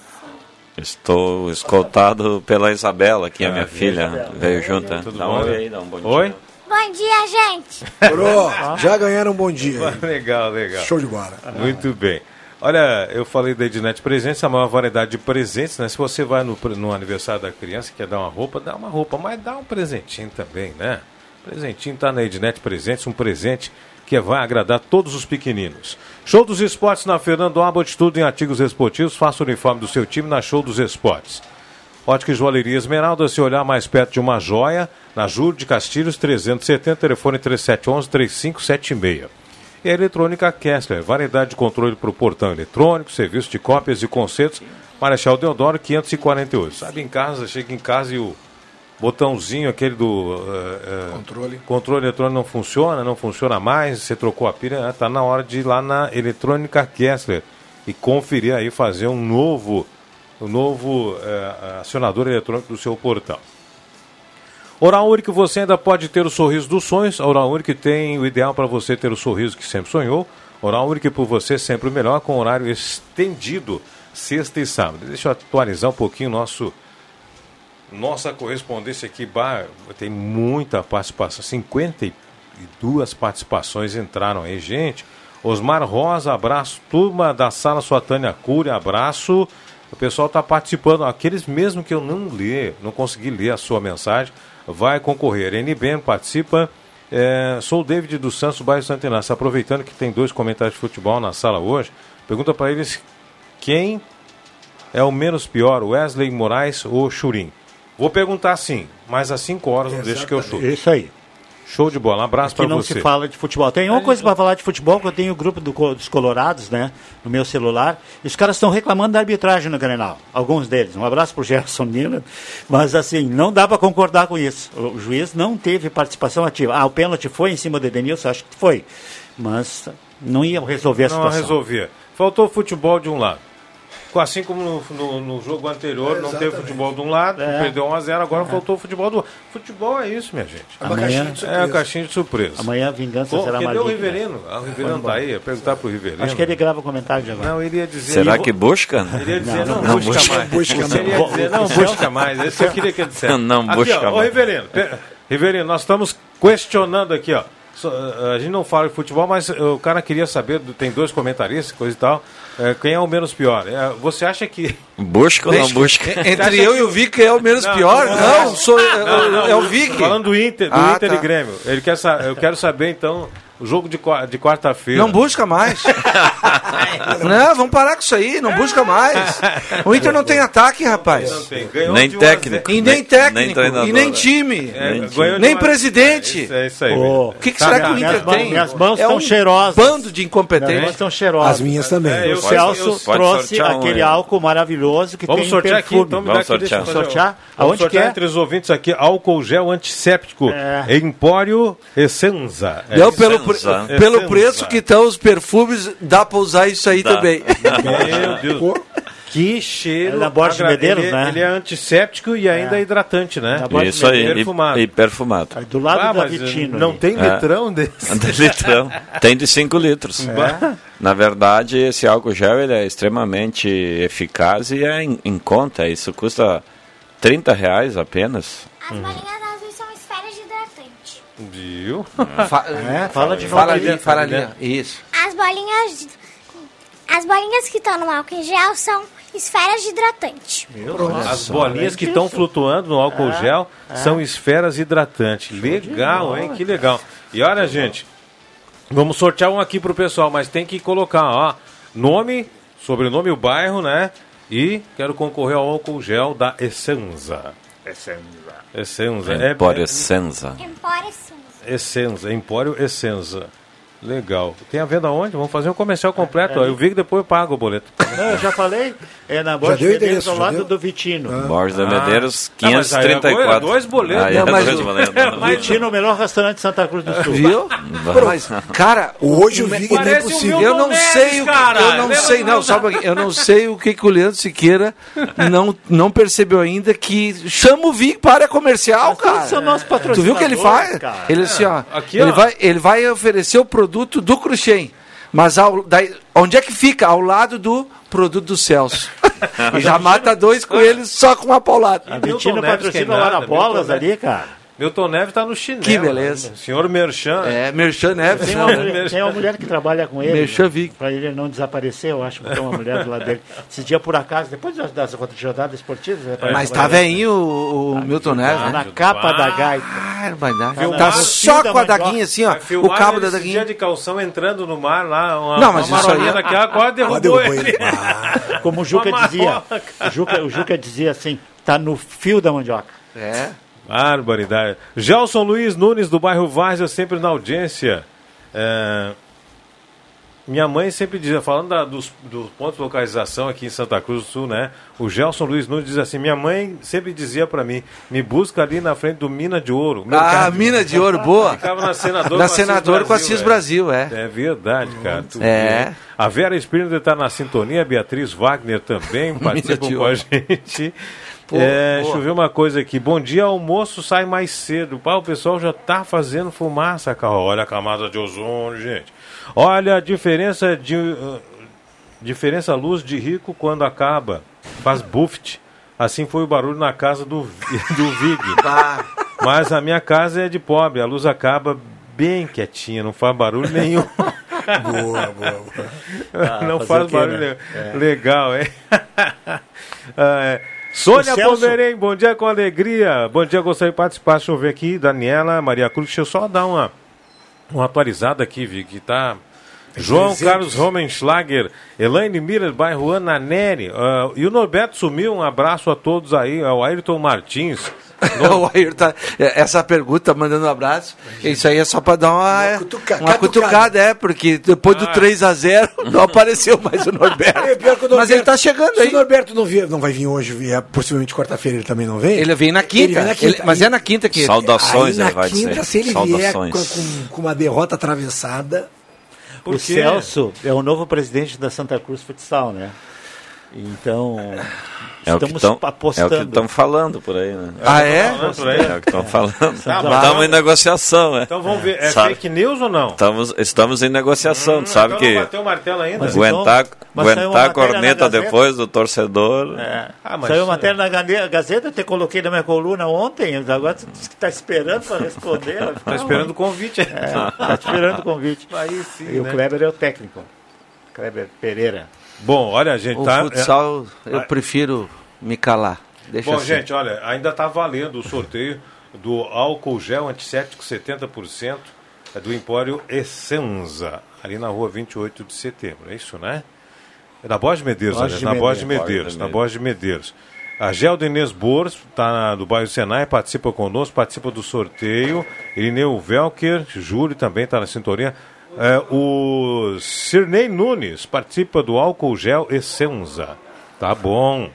Estou escoltado pela Isabela, que é a minha filha. Isabela. Veio junto. né? Tudo Dá bom? um oi aí, dá um bom dia. Oi? Bom dia, gente. Pro, já ganharam um bom dia. legal, legal. Show de bola. Muito bem. Olha, eu falei da Ednet Presentes, a maior variedade de presentes, né? Se você vai no, no aniversário da criança e quer dar uma roupa, dá uma roupa, mas dá um presentinho também, né? Presentinho tá na Ednet Presentes, um presente que vai agradar todos os pequeninos. Show dos Esportes na Fernando Abbott, tudo em artigos esportivos, faça o uniforme do seu time na Show dos Esportes. Ótica e Joalheria Esmeralda, se olhar mais perto de uma joia, na Júlio de Castilhos 370, telefone 3711-3576. E a Eletrônica Kessler, variedade de controle para o portão eletrônico, serviço de cópias e concertos, Marechal Deodoro 548. Sabe em casa, chega em casa e o botãozinho aquele do eh, eh, Controle. controle eletrônico não funciona, não funciona mais, você trocou a pilha, está na hora de ir lá na Eletrônica Kessler e conferir aí, fazer um novo, um novo eh, acionador eletrônico do seu portão. Oral Único, você ainda pode ter o sorriso dos sonhos. A Oral Único tem o ideal para você ter o sorriso que sempre sonhou. Oral Único por você sempre o melhor, com horário estendido, sexta e sábado. Deixa eu atualizar um pouquinho nosso nossa correspondência aqui. Tem muita participação, 52 participações entraram aí, gente. Osmar Rosa, abraço. Turma da Sala Sua Tânia Cury, abraço. O pessoal está participando. Aqueles mesmo que eu não li, não consegui ler a sua mensagem, vai concorrer. NBN participa. É, sou o David dos Santos, bairro Santo Inácio. Aproveitando que tem dois comentários de futebol na sala hoje, pergunta para eles quem é o menos pior, Wesley Moraes ou Churim. Vou perguntar sim, mas às 5 horas não deixa que eu chute. Isso aí. Show de bola. Um abraço Aqui para não você. se fala de futebol. Tem uma coisa para falar de futebol, que eu tenho o grupo do dos Colorados, né, no meu celular, e os caras estão reclamando da arbitragem no Grenal. Alguns deles. Um abraço pro Gerson Miller. Mas assim, não dá para concordar com isso. O juiz não teve participação ativa. Ah, o pênalti foi em cima do Edenilson? Acho que foi. Mas não ia resolver a Não situação. resolvia. Faltou futebol de um lado. Assim como no, no- no jogo anterior não teve futebol de um lado, É. perdeu 1x0, agora voltou o futebol do outro. Futebol é isso, minha gente. É uma Amanhã- caixinha de É a surpresa. caixinha de surpresa. Amanhã a vingança Bom, será cadê o. Riverino? Ah, o Riverino tá aí, ia perguntar pro Riverino. Acho que ele grava o comentário de agora. Não, ele ia dizer... Será ele- que busca? Ele ia dizer, não, não busca, busca. mais. Busca não. ia dizer, não busca mais. Esse eu queria que ele dissesse. Não Aqui, busca ó, Ô, mais. Riverino, pe- Riverino, nós estamos questionando aqui, ó. So- A gente não fala de futebol, mas eh, o cara queria saber, tem dois comentaristas, coisa e tal, eh, quem é o menos pior. Eh, Você acha que... Busca ou não busca? Entre eu e o Vic é o menos Não, pior? não, Não, não. sou, é, é o Vic. Falando do Inter, do Ah, Inter tá. e Grêmio, ele quer eu quero saber, então, o jogo de, de quarta-feira. Não busca mais. não, vamos parar com isso aí, não busca mais. O Inter não tem ataque, rapaz. Não tem. Ganhou Nem um técnico. E nem técnico, nem treinador, e nem né? time. É, Nem um presidente. É isso, é isso aí. O que, que Tá, será que o Inter tem? minhas mãos é estão um cheirosas. bando de Minhas mãos incompetentes. estão cheirosas. As minhas também. É, eu O Celso eu- trouxe um aquele aí. álcool maravilhoso que Vamos tem sortear aqui, perfume. então Vamos aqui, deixa eu sortear. fazer Sortear? o- Vamos Aonde sortear é? entre os ouvintes aqui, álcool gel antisséptico, É. Empório Essenza. É isso. pelo, pelo preço que estão os perfumes, dá pra usar isso aí Dá. também. Meu Deus. Que cheiro. É da Borges agra- Medeiros, ele, né? Ele é antisséptico e ainda é, hidratante, né? Isso aí, Perfumado. e, e perfumado. Aí Do lado Ah, da mas Vitino. não ali. tem É. litrão desse. De litrão. Tem de 5 litros. Na verdade, esse álcool gel ele é extremamente eficaz e é em, em conta. Isso custa 30 reais apenas. As bolinhas Viu? Fa- É, fala de Fala ali, fala ali. Isso. As bolinhas. As bolinhas que estão no álcool em gel são esferas de hidratante. As bolinhas que estão flutuando no álcool gel são esferas hidratantes. Legal, hein? Que legal. E olha, gente, vamos sortear um aqui pro pessoal, mas tem que colocar, ó, nome, sobrenome, o bairro, né? E quero concorrer ao álcool gel da Essenza. Essenza. É, Empório é, Senza. Empório cinza. Essenza, Empório Essenza. Legal. Tem a venda onde? Vamos fazer um comercial completo. ó. Eu vi que depois eu pago o boleto. Não, eu já falei. É na Borges Medeiros, ao lado deu? do Vitino. Borges de Medeiros, Ah, mas aí agora 534. é dois boletos. Aí Não, é mas dois o- boletos. Vitino, o melhor restaurante de Santa Cruz do Sul. Viu? Mas, cara, Hoje o Vig é o eu não sei o que, eu não sei, não, sabe, eu não sei o que, que o Leandro Siqueira não, não percebeu ainda que chama o Vic para área comercial, cara. Tu viu o que ele faz? Ele assim, ó, aqui, ele ó. vai, ele vai oferecer o produto do Cruxem, mas ao, daí, onde é que fica? Ao lado do produto do Celso. e já mata dois coelhos só com uma paulada. A Neves patrocina nada, Arabolas Milton ali, cara. Milton Neves tá no chinelo. Que beleza. né? Senhor Merchan. É, Merchan Neves, Tem né? uma, mulher, tem uma mulher que trabalha com ele. Merchan Vic. Para ele não desaparecer, eu acho que tem uma mulher do lado dele. Esse dia, por acaso, depois das, das rodadas esportivas. né, Mas tá que- velhinho o, o Milton Neves, Tá né? na capa da gaita. Ah, vai dar. Tá Tá só com a daguinha assim, ó. O cabo da daguinha. dia de calção entrando no mar lá, uma, Não, mas uma isso aí- marolinha daquela quase derrubou, Ah, derrubou ele. ele. Ah, Como o Juca dizia. O Juca, o Juca dizia assim: tá no fio da mandioca. É. Barbaridade. Gelson Luiz Nunes, do bairro Várzea, sempre na audiência. É, Minha mãe sempre dizia, falando da- dos, dos pontos de localização aqui em Santa Cruz do Sul, né? O Gelson Luiz Nunes diz assim: minha mãe sempre dizia pra mim, me busca ali na frente do Mina de Ouro. Ah, Mercado. mina de ouro, boa. Ficava na Senador Na com Assis Senador com Assis. Brasil, é. É verdade, cara. tu É. A Vera Sprinter está na sintonia, a Beatriz Wagner também participam de com a gente. Pô, É, boa. deixa eu ver uma coisa aqui. Bom dia, almoço sai mais cedo. Pá, o pessoal já tá fazendo fumaça, cara. Olha a camada de ozônio, gente. Olha a diferença de. uh, diferença luz de rico quando acaba. Faz buffet. Assim foi o barulho na casa do, do Vig. Tá. Mas a minha casa é de pobre, a luz acaba bem quietinha, não faz barulho nenhum. boa, boa, boa. não fazer faz o quê, barulho né? nenhum. Legal, hein? Ah, é. Sônia Pomerém, bom dia com alegria. Bom dia, gostaria de participar. Deixa eu ver aqui, Daniela, Maria Cruz. Deixa eu só dar uma, uma atualizada aqui, Vi, que tá. João 300. Carlos Homenschlager, Elaine Miller, bairro Ana Neri. ah, e o Norberto sumiu, um abraço a todos aí, ao Ayrton Martins. o Ayrton, tá- é, essa pergunta, mandando um abraço, isso aí é só pra dar uma, Uma cutuca- uma cutucada, é, porque depois do 3 a 0 não apareceu mais o Norberto. É, pior que o Mas Norberto- ele tá chegando Se aí. o Norberto não, vier, não vai vir hoje, vier, possivelmente quarta-feira ele também não vem. Ele vem na quinta, Ele vem na quinta. ele- mas é na quinta que Saudações, Aí na ele vai quinta, dizer. se ele vier com, Saudações. com- com uma derrota atravessada, Por o quê? Celso é o novo presidente da Santa Cruz Futsal, né? Então, É estamos estão é o que apostando. estão falando por aí, né? Ah, é? Aí. É o que estão falando. Tá, Estamos em negociação, né? Então vamos ver, é Sabe? fake news ou não? Estamos, estamos em negociação, tu sabe então que não bateu o martelo ainda? Mas- aguentar, Mas aguentar a corneta depois do torcedor. É. Ah, mas- Saiu matéria na Gazeta, eu te coloquei na minha coluna ontem, agora que está esperando para responder. vai ficar Tá esperando o convite. Está esperando o convite. Aí sim, E o né? Kleber é o técnico. Kleber Pereira. Bom, olha, gente, O tá... futsal, eu Ah. prefiro me calar. Deixa Bom, assim. gente, olha, ainda está valendo o sorteio do álcool gel antisséptico 70% é do Empório Essenza, ali na rua 28 de setembro. É isso, né? É da Borges de Medeiros, Borges na Borges de Medeiros. Na Borges de Borges de Medeiros. A Gel Denez Bors, está do bairro Senai, participa conosco, participa do sorteio. Irineu Velker, Júlio também está na sintonia. É, o Cirnei Nunes participa do álcool gel Essenza. Tá bom.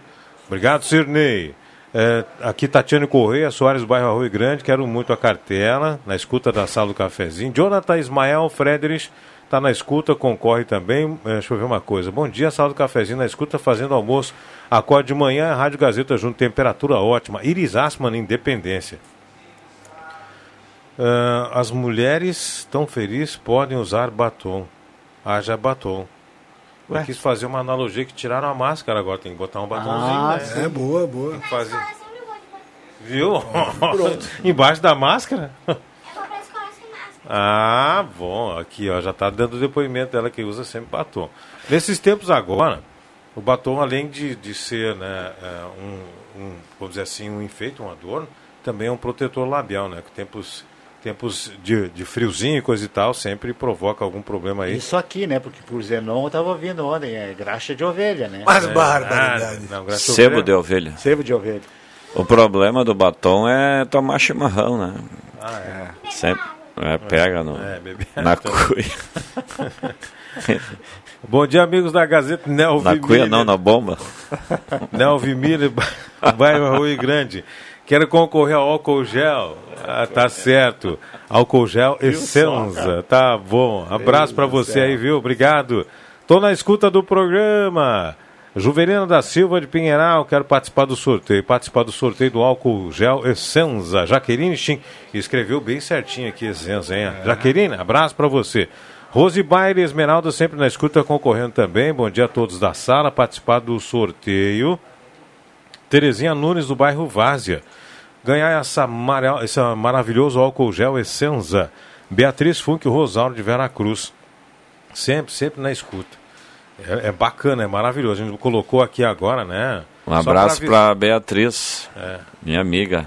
Obrigado, Cirnei. É, aqui Tatiane Correia, Soares, bairro Arroio Grande, quero muito a cartela, na escuta da sala do cafezinho. Jonathan Ismael Frederich está na escuta, concorre também. É, deixa eu ver uma coisa. Bom dia, sala do cafezinho, na escuta, fazendo almoço. Acorde de manhã, Rádio Gazeta junto, temperatura ótima. Iris Asman, Independência. Ah, as mulheres tão felizes podem usar batom. Haja batom. Eu Ué? quis fazer uma analogia que tiraram a máscara agora, tem que botar um batomzinho, Ah, né? É, boa, boa. Fazer. Viu? Embaixo da máscara? Eu. Ah, bom. Aqui, ó, já tá dando o depoimento dela que usa sempre batom. Nesses tempos agora, o batom, além de, de ser, né, é, um, um, vamos dizer assim, um enfeite, um adorno, também é um protetor labial, né? Que tempos, tempos de, de friozinho e coisa e tal sempre provoca algum problema aí. Isso aqui, né? Porque por Zenon eu estava ouvindo ontem, é graxa de ovelha, né? Mas Ah, barbaridade. não, graças a Sebo de ovelha. Sebo de ovelha. O problema do batom é tomar chimarrão, né? Ah, é. Sempre é, pega no, É, bebê. na cuia. Bom dia, amigos da Gazeta Nelvi Na cuia não, na bomba. Nelvi Miller, bairro Rui Grande. Quero concorrer ao álcool gel. Ah, tá certo. Álcool gel Essenza. Tá bom. Abraço pra você aí, viu? Obrigado. Tô na escuta do programa. Juvelina da Silva de Pinheiral, quero participar do sorteio. Participar do sorteio do álcool gel Essenza. Jaqueline Chim. Escreveu bem certinho aqui, Essenza, hein? Jaqueline, abraço pra você. Rose Baile Esmeralda, sempre na escuta, concorrendo também. Bom dia a todos da sala. Participar do sorteio. Terezinha Nunes, do bairro Várzea. Ganhar essa mara- esse maravilhoso álcool gel Essenza. Beatriz Funk Rosaldo de Veracruz. Sempre, sempre na escuta. É, é bacana, é maravilhoso. A gente colocou aqui agora, né? Um abraço pra para Beatriz, É. minha amiga.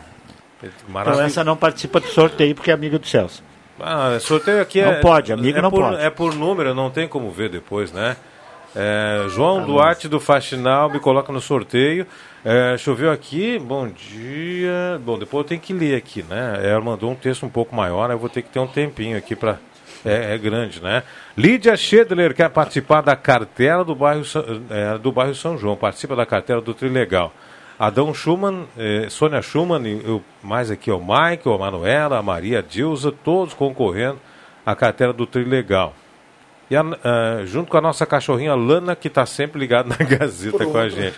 Então Maravilhoso. essa não participa do sorteio porque é amiga do Celso. Ah, sorteio aqui Não é. pode, amigo é não por, pode. É por número, não tem como ver depois, né? É, João Duarte do Faxinal me coloca no sorteio. É, choveu aqui, bom dia. Bom, depois eu tenho que ler aqui, né? Ela mandou um texto um pouco maior, eu vou ter que ter um tempinho aqui para. É, é grande, né? Lídia Schedler quer participar da cartela do bairro, é, do bairro São João. Participa da cartela do Trilegal. Adão Schumann, eh, Sônia Schumann, eu, mais aqui o Michael, a Manuela, a Maria a Dilza, todos concorrendo à cartela do Trilegal. E a, ah, junto com a nossa cachorrinha Lana, que está sempre ligada na Gazeta com a gente.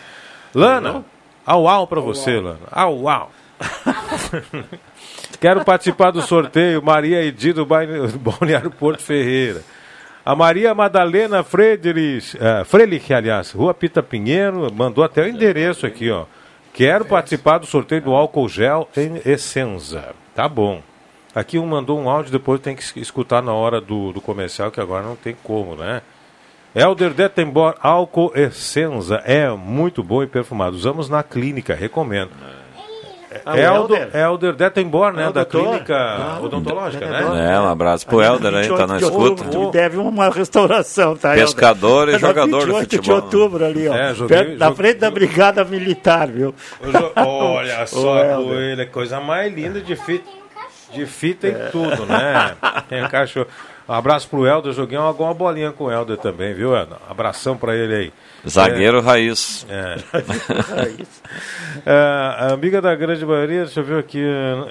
Lana, au au para você, Lana. Au au. Quero participar do sorteio Maria Edi do Bairro- Balneário Porto Ferreira. A Maria Madalena Friedrich, eh, Frelich, aliás, Rua Pita Pinheiro, mandou até o endereço aqui, ó. Quero participar do sorteio do álcool gel em Essenza. Tá bom. Aqui um mandou um áudio, depois tem que es- escutar na hora do, do comercial, que agora não tem como, né? Elder Detembor Álcool Essenza é muito bom e perfumado. Usamos na clínica, recomendo. Ah, Elder, Elder? Elder Detembor, né? É da doutor? clínica Ah, odontológica, né? É, um abraço pro Helder aí, tá na 28 de escuta. outubro, Tu deve uma restauração, tá? Pescador e É na jogador de 28 de futebol. outubro ali, ó. É, joguei- perto, na frente da Brigada Militar, viu? Jo- Olha só, coelho, é coisa mais linda de fita, de fita e tudo, né? Tem um cachorro. Abraço pro Helder, joguei uma, uma bolinha com o Helder também, viu, Helder? Abração pra ele aí. Zagueiro raiz. É. É isso. É, a amiga da grande maioria, deixa eu ver aqui.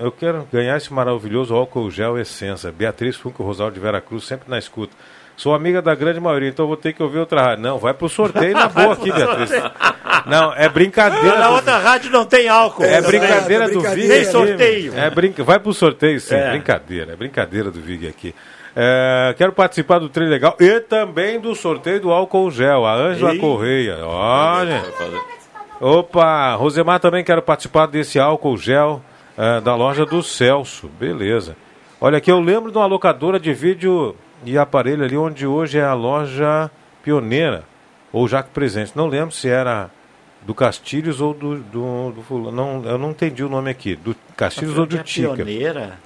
Eu quero ganhar esse maravilhoso álcool gel essência. Beatriz Funco Rosário de Vera Cruz, sempre na escuta. Sou amiga da grande maioria, então vou ter que ouvir outra rádio. Não, vai pro sorteio na boa aqui, Beatriz. Não, é brincadeira. Na do- outra rádio não tem álcool. É brincadeira é do brincadeira. Vig. Tem aqui. sorteio. É brinca... Vai pro sorteio, sim. É. Brincadeira. É brincadeira do Vig aqui. É, quero participar do Trem Legal e também do sorteio do álcool gel. A Ângela. Correia. Olha. Opa, Rosemar também quero participar desse álcool gel é, da loja do Celso. Beleza. Olha aqui, eu lembro de uma locadora de vídeo e aparelho ali onde hoje é a loja pioneira. Ou Jaque Presente. Não lembro se era do Castilhos ou do, do, do fulano. Não, eu não entendi o nome aqui. Do Castilhos ou do Tica. pioneira,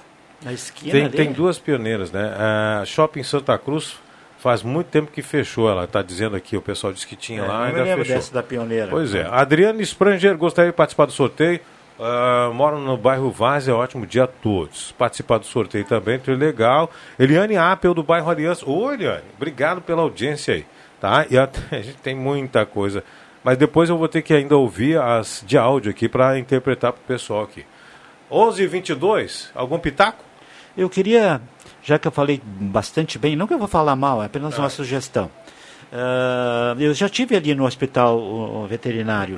na esquina Tem, ali. tem duas pioneiras, né? A Shopping Santa Cruz faz muito tempo que fechou. Ela está dizendo aqui, o pessoal disse que tinha É, lá, ainda lembro fechou. dessa da pioneira. Pois é. Adriane Spranger, gostaria de participar do sorteio. Ah, moro no bairro Vaz, é ótimo dia a todos. Participar do sorteio também, foi legal. Eliane Apel, do bairro Aliança. Ô, Eliane, obrigado pela audiência aí. Tá? E até- a gente tem muita coisa. Mas depois eu vou ter que ainda ouvir as de áudio aqui para interpretar para o pessoal aqui. 11 h 22 algum pitaco? Eu queria, já que eu falei bastante bem, não que eu vou falar mal, é apenas Ah. uma sugestão. Ah, eu já tive ali no hospital veterinário.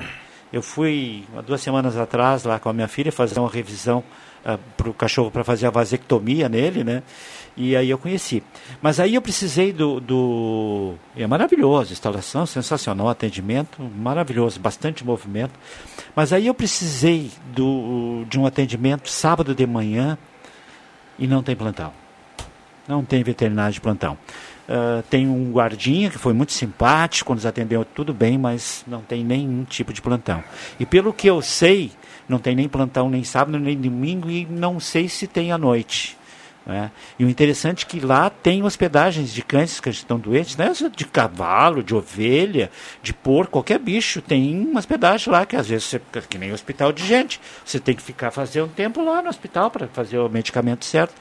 Eu fui há duas semanas atrás lá com a minha filha fazer uma revisão para o cachorro para fazer a vasectomia nele, né? E aí eu conheci. Mas aí eu precisei do. do é maravilhoso, instalação sensacional, atendimento maravilhoso, bastante movimento. Mas aí eu precisei do, de um atendimento sábado de manhã e não tem plantão. Não tem veterinário de plantão. Ah, tem um guardinha que foi muito simpático, nos atendeu tudo bem, mas não tem nenhum tipo de plantão. E pelo que eu sei, não tem nem plantão nem sábado, nem domingo e não sei se tem à noite. Né? E o interessante é que lá tem hospedagens de cães que estão doentes, né? de cavalo, de ovelha, de porco, qualquer bicho. Tem uma hospedagem lá que às vezes, você, que nem hospital de gente, você tem que ficar fazer um tempo lá no hospital para fazer o medicamento certo.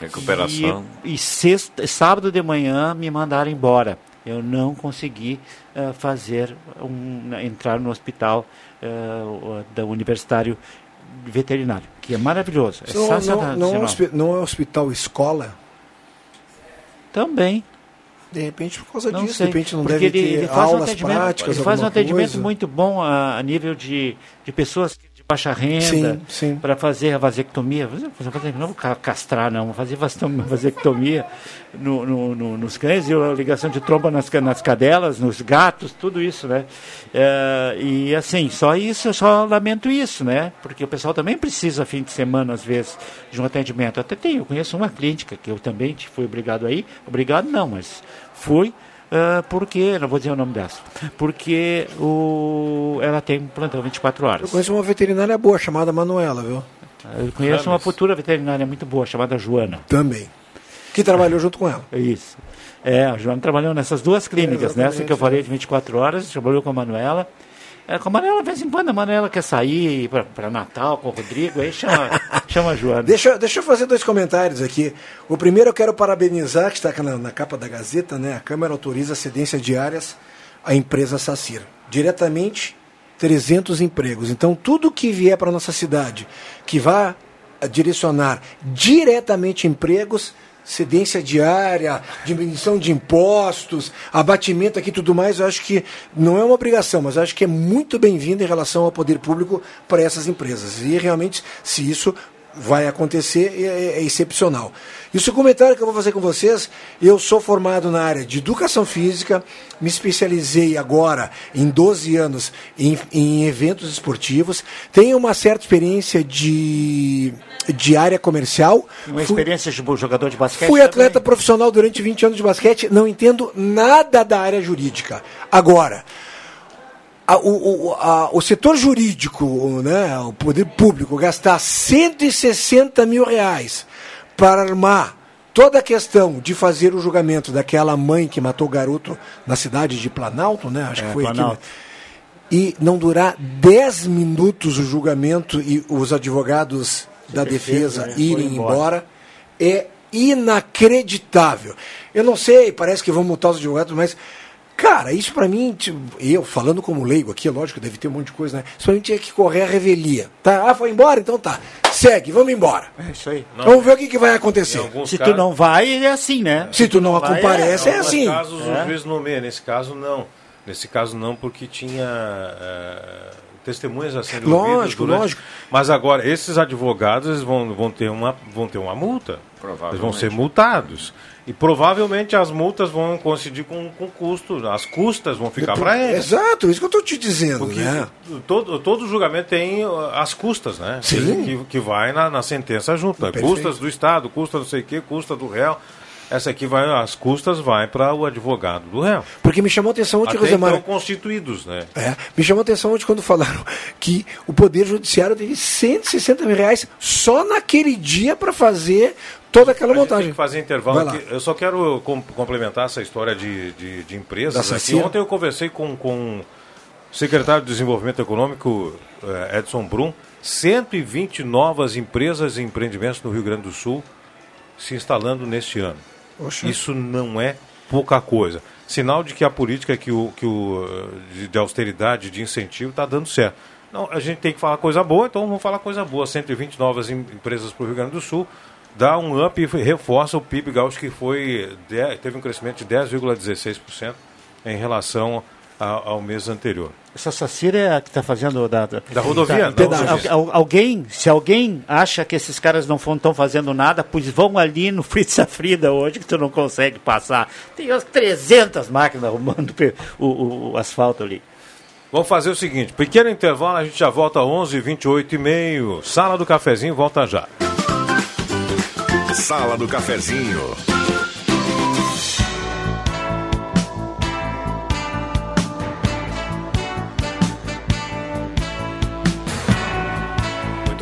Recuperação. E, e sexta, sábado de manhã me mandaram embora. Eu não consegui eh, fazer um, entrar no hospital o- da Universitário Veterinário, que é maravilhoso. É Não, não, não, é hospi- não é hospital escola? Também. De repente, por causa Não disso, sei, de repente não porque deve ele, ter ele faz um aulas atendimento, práticas, ele faz um atendimento coisa. muito bom a, a nível de, de pessoas de baixa renda para fazer a vasectomia. Fazer- Não vou ca- castrar, não, vou fazer vasectom- vasectomia no, no- no- nos cães e a ligação de tromba nas, nas cadelas, nos gatos, tudo isso, né? É, e assim, só isso, eu só lamento isso, né? Porque o pessoal também precisa, fim de semana, às vezes, de um atendimento. Até tenho, eu conheço uma clínica que eu também fui obrigado aí, obrigado não, mas fui. Ah, porque, não vou dizer o nome dessa, porque o, ela tem um plantão 24 Eu horas. conheço uma veterinária boa chamada Manuela, viu? Eu conheço uma futura veterinária muito boa, chamada Joana. Também. Que trabalhou junto com ela. É Isso. É, a Joana trabalhou nessas duas clínicas, exatamente, nessa que eu falei de 24 horas, trabalhou com a Manuela. É, com a Manuela, de vez em quando, a Manuela quer sair para Natal com o Rodrigo, aí chama, chama a Joana. Deixa, deixa eu fazer dois comentários aqui. O primeiro eu quero parabenizar, que está na, na capa da Gazeta, né? A Câmara autoriza cedência diárias à empresa Sacir. Diretamente, 300 empregos. Então, tudo que vier para a nossa cidade, que vá eh, direcionar diretamente empregos, cedência diária, diminuição de impostos, abatimento aqui e tudo mais, eu acho que não é uma obrigação, mas acho que é muito bem-vindo em relação ao poder público para essas empresas. E realmente, se isso vai acontecer, é, é excepcional. E o segundo comentário que eu vou fazer com vocês, eu sou formado na área de educação física, me especializei agora em 12 anos em, em eventos esportivos, tenho uma certa experiência de, de área comercial. Uma experiência de jogador de basquete. Fui atleta também. profissional durante 20 anos de basquete, não entendo nada da área jurídica. Agora, a- o, a- o setor jurídico, o, né, o poder público, gastar 160 mil reais para armar toda a questão de fazer o julgamento daquela mãe que matou o garoto na cidade de Planalto, né? Acho É, que foi aqui. Planalto. né? E não durar 10 minutos o julgamento e os advogados da defesa né? irem embora. embora é inacreditável. Eu não sei, parece que vão multar os advogados, mas, Cara, isso pra mim, tipo, eu falando como leigo aqui, lógico, deve ter um monte de coisa, né? Isso pra mim tinha que correr a revelia. Tá? Ah, foi embora? Então tá. Segue, vamos embora. É isso aí. Vamos ver o que, que vai acontecer. Se casos- tu não vai, é assim, né? Se tu não vai, comparece, é alguns assim. casos É. o juiz nomeia, nesse caso não. Nesse caso não, porque tinha eh, testemunhas a serem Lógico, ouvidas durante- lógico. Mas agora, esses advogados eles vão, vão, ter uma, vão ter uma multa. Eles vão ser multados. E provavelmente as multas vão coincidir com, com custo. As custas vão ficar para eles. Exato, isso que eu tô te dizendo, Porque né? todo, todo julgamento tem uh, as custas, né? Sim. Que, que vai na, na sentença junto. né? Custas do Estado, custa não sei o quê, custa do réu. Essa aqui vai, as custas vai para o advogado do réu. Porque me chamou a atenção ontem, Até Rosemar. então constituídos, né? É, me chamou a atenção ontem quando falaram que o Poder Judiciário teve 160 mil reais só naquele dia para fazer toda aquela gente tem montagem. que fazer intervalo. Eu só quero com- complementar essa história de, de, de empresas. Aqui. Ontem eu conversei com, com o secretário de Desenvolvimento Econômico, eh, Edson Brum. 120 novas empresas e empreendimentos no Rio Grande do Sul se instalando neste ano. Poxa. Isso não é pouca coisa. Sinal de que a política que o, que o, eh, de, de austeridade, de incentivo, está dando certo. Não, a gente tem que falar coisa boa, então vamos falar coisa boa. 120 novas em- empresas para o Rio Grande do Sul, dá um up e reforça o PIB gaúcho que foi, teve um crescimento de 10,16% em relação a- ao mês anterior. Essa Sacira é a que está fazendo da, Da rodovia, Tá, da al- rodovia. al- alguém, se alguém acha que esses caras não estão fazendo nada, pois vão ali no Fritz Frida hoje que tu não consegue passar. Tem umas 300 máquinas arrumando o, o- o asfalto ali. Vamos fazer o seguinte, pequeno intervalo, a gente já volta às 11 28 e meio. Sala do cafezinho, volta já. Sala do Cafezinho.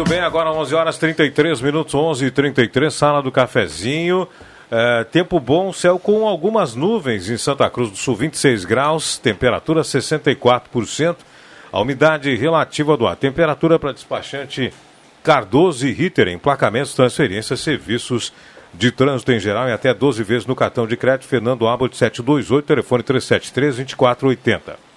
Muito bem, agora 11 horas 33 minutos, 11 e 33 sala do cafezinho. É, tempo bom, céu com algumas nuvens em Santa Cruz do Sul, 26 graus, temperatura 64%, a umidade relativa do ar. Temperatura para despachante Cardoso e Ritter, emplacamentos, transferências, serviços de trânsito em geral e até 12 vezes no cartão de crédito. Fernando Abbott 728, telefone 373 2480.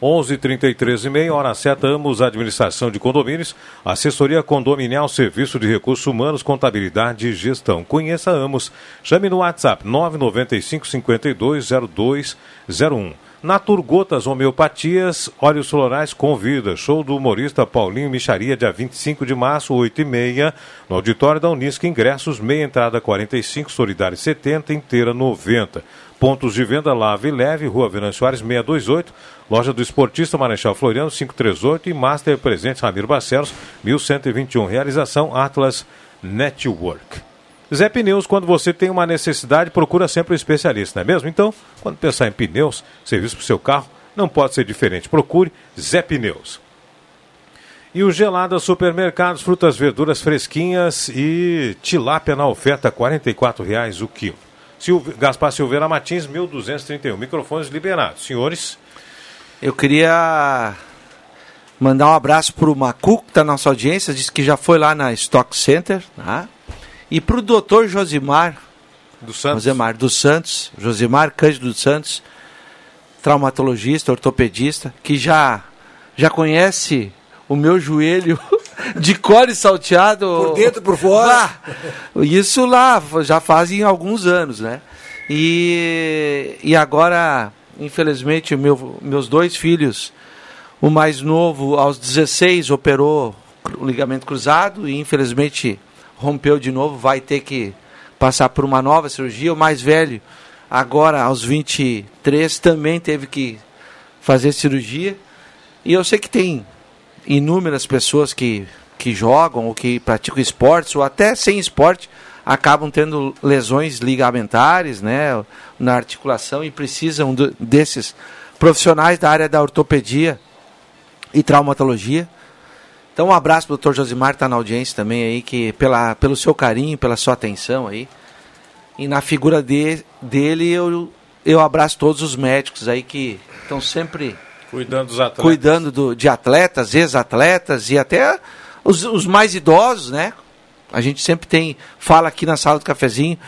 11:33 e meia, hora certa, Amos Administração de Condomínios, assessoria condominial, serviço de recursos humanos, contabilidade e gestão. Conheça Amos. Chame no WhatsApp 995 52 0201. Naturgotas Homeopatias, óleos florais convida. Show do humorista Paulinho Micharia, dia 25 de março, 8 e meia, no auditório da Unisc. Ingressos, meia entrada 45, solidária 70, inteira 90. Pontos de venda Lave e Leve, Rua Venâncio Soares 628, Loja do Esportista Marechal Floriano 538 e Master Presentes Ramiro Barcelos 1121. Realização Atlas Network. Zé Pneus, quando você tem uma necessidade, procura sempre um especialista, não é mesmo? Então, quando pensar em pneus, serviço para o seu carro, não pode ser diferente. Procure Zé Pneus. E o Gelada Supermercados, frutas, verduras fresquinhas e tilápia na oferta, 44 reais o quilo. Silve, Gaspar Silveira Martins, 1231. Microfones liberados. Senhores, Eu queria mandar um abraço pro Macu, que está na nossa audiência, disse que já foi lá na Stock Center, tá? E pro doutor Josimar, do Santos. Josimar dos Santos, Josimar Cândido dos Santos, traumatologista, ortopedista, que já, já conhece o meu joelho de cor e salteado. Por dentro, por fora. Lá. Isso lá, já fazem alguns anos, né? E, e agora, infelizmente, o meu, meus dois filhos, o mais novo, aos 16, operou o ligamento cruzado e infelizmente rompeu de novo, vai ter que passar por uma nova cirurgia. O mais velho, agora aos 23, também teve que fazer cirurgia. E eu sei que tem inúmeras pessoas que, que jogam ou que praticam esportes, ou até sem esporte, acabam tendo lesões ligamentares né, na articulação e precisam do, desses profissionais da área da ortopedia e traumatologia. Então um abraço para o Dr. Josimar, está na audiência também aí, que pela, pelo seu carinho, pela sua atenção aí. E na figura de, dele eu, eu abraço todos os médicos aí que estão sempre Cuidando dos atletas. cuidando do, de atletas, ex-atletas e até os, os mais idosos, né? A gente sempre tem, fala aqui na sala do cafezinho,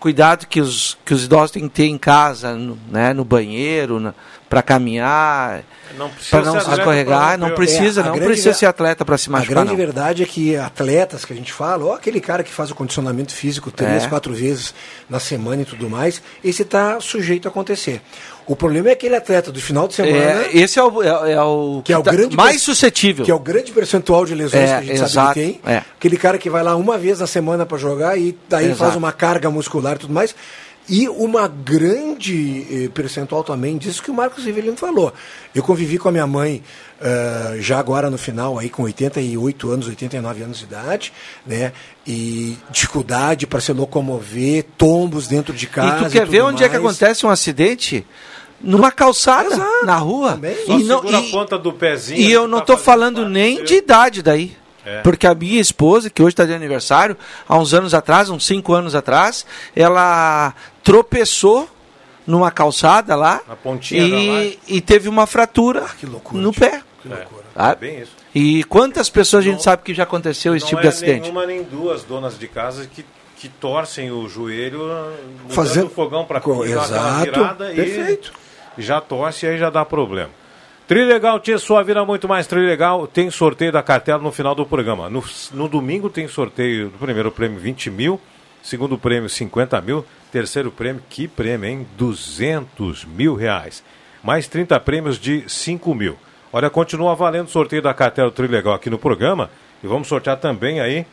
cuidado que os, que os idosos têm que ter em casa, no, né, no banheiro, para caminhar, para não se escorregar, não precisa, É, a não grande precisa ser atleta para se A machucar. grande não. verdade é que atletas que a gente fala, ou aquele cara que faz o condicionamento físico três, É. quatro vezes na semana e tudo mais, esse está sujeito a acontecer. O problema é aquele atleta do final de semana, É, esse é o, é, é o que é o tá grande mais suscetível. que é o grande percentual de lesões É, que a gente exato, sabe que tem. é. Aquele cara que vai lá uma vez na semana para jogar e daí Exato. faz uma carga muscular e tudo mais. E uma grande eh, percentual também disso que o Marcos Rivelino falou. Eu convivi com a minha mãe ah, já agora no final, aí com 88 anos, 89 anos de idade, né? E dificuldade para se locomover, tombos dentro de casa. E tu quer tudo ver onde é que mais. acontece um acidente? Numa calçada, Exato, na rua. também. Só E, não, segura a e- ponta do pezinho. e que eu não tá estou fazendo falando nem de idade daí. É. Porque a minha esposa, que hoje está de aniversário, há uns anos atrás, uns cinco anos atrás, ela tropeçou numa calçada lá Na pontinha da e, e teve uma fratura que loucura, no pé. É, é Ah, bem isso. E quantas pessoas a gente Não- sabe que já aconteceu esse não tipo é de acidente? nenhuma nem duas donas de casa que, que torcem o joelho Fazendo- o fogão para Exato, virada e perfeito. e já torce e aí já dá problema. Trilegal, tia, sua vida muito mais Trilegal. Tem sorteio da cartela no final do programa. No, no domingo tem sorteio do primeiro prêmio 20 mil, segundo prêmio 50 mil, terceiro prêmio, que prêmio, hein? 200 mil reais. Mais 30 prêmios de 5 mil. Olha, continua valendo o sorteio da cartela Trilegal aqui no programa. E vamos sortear também aí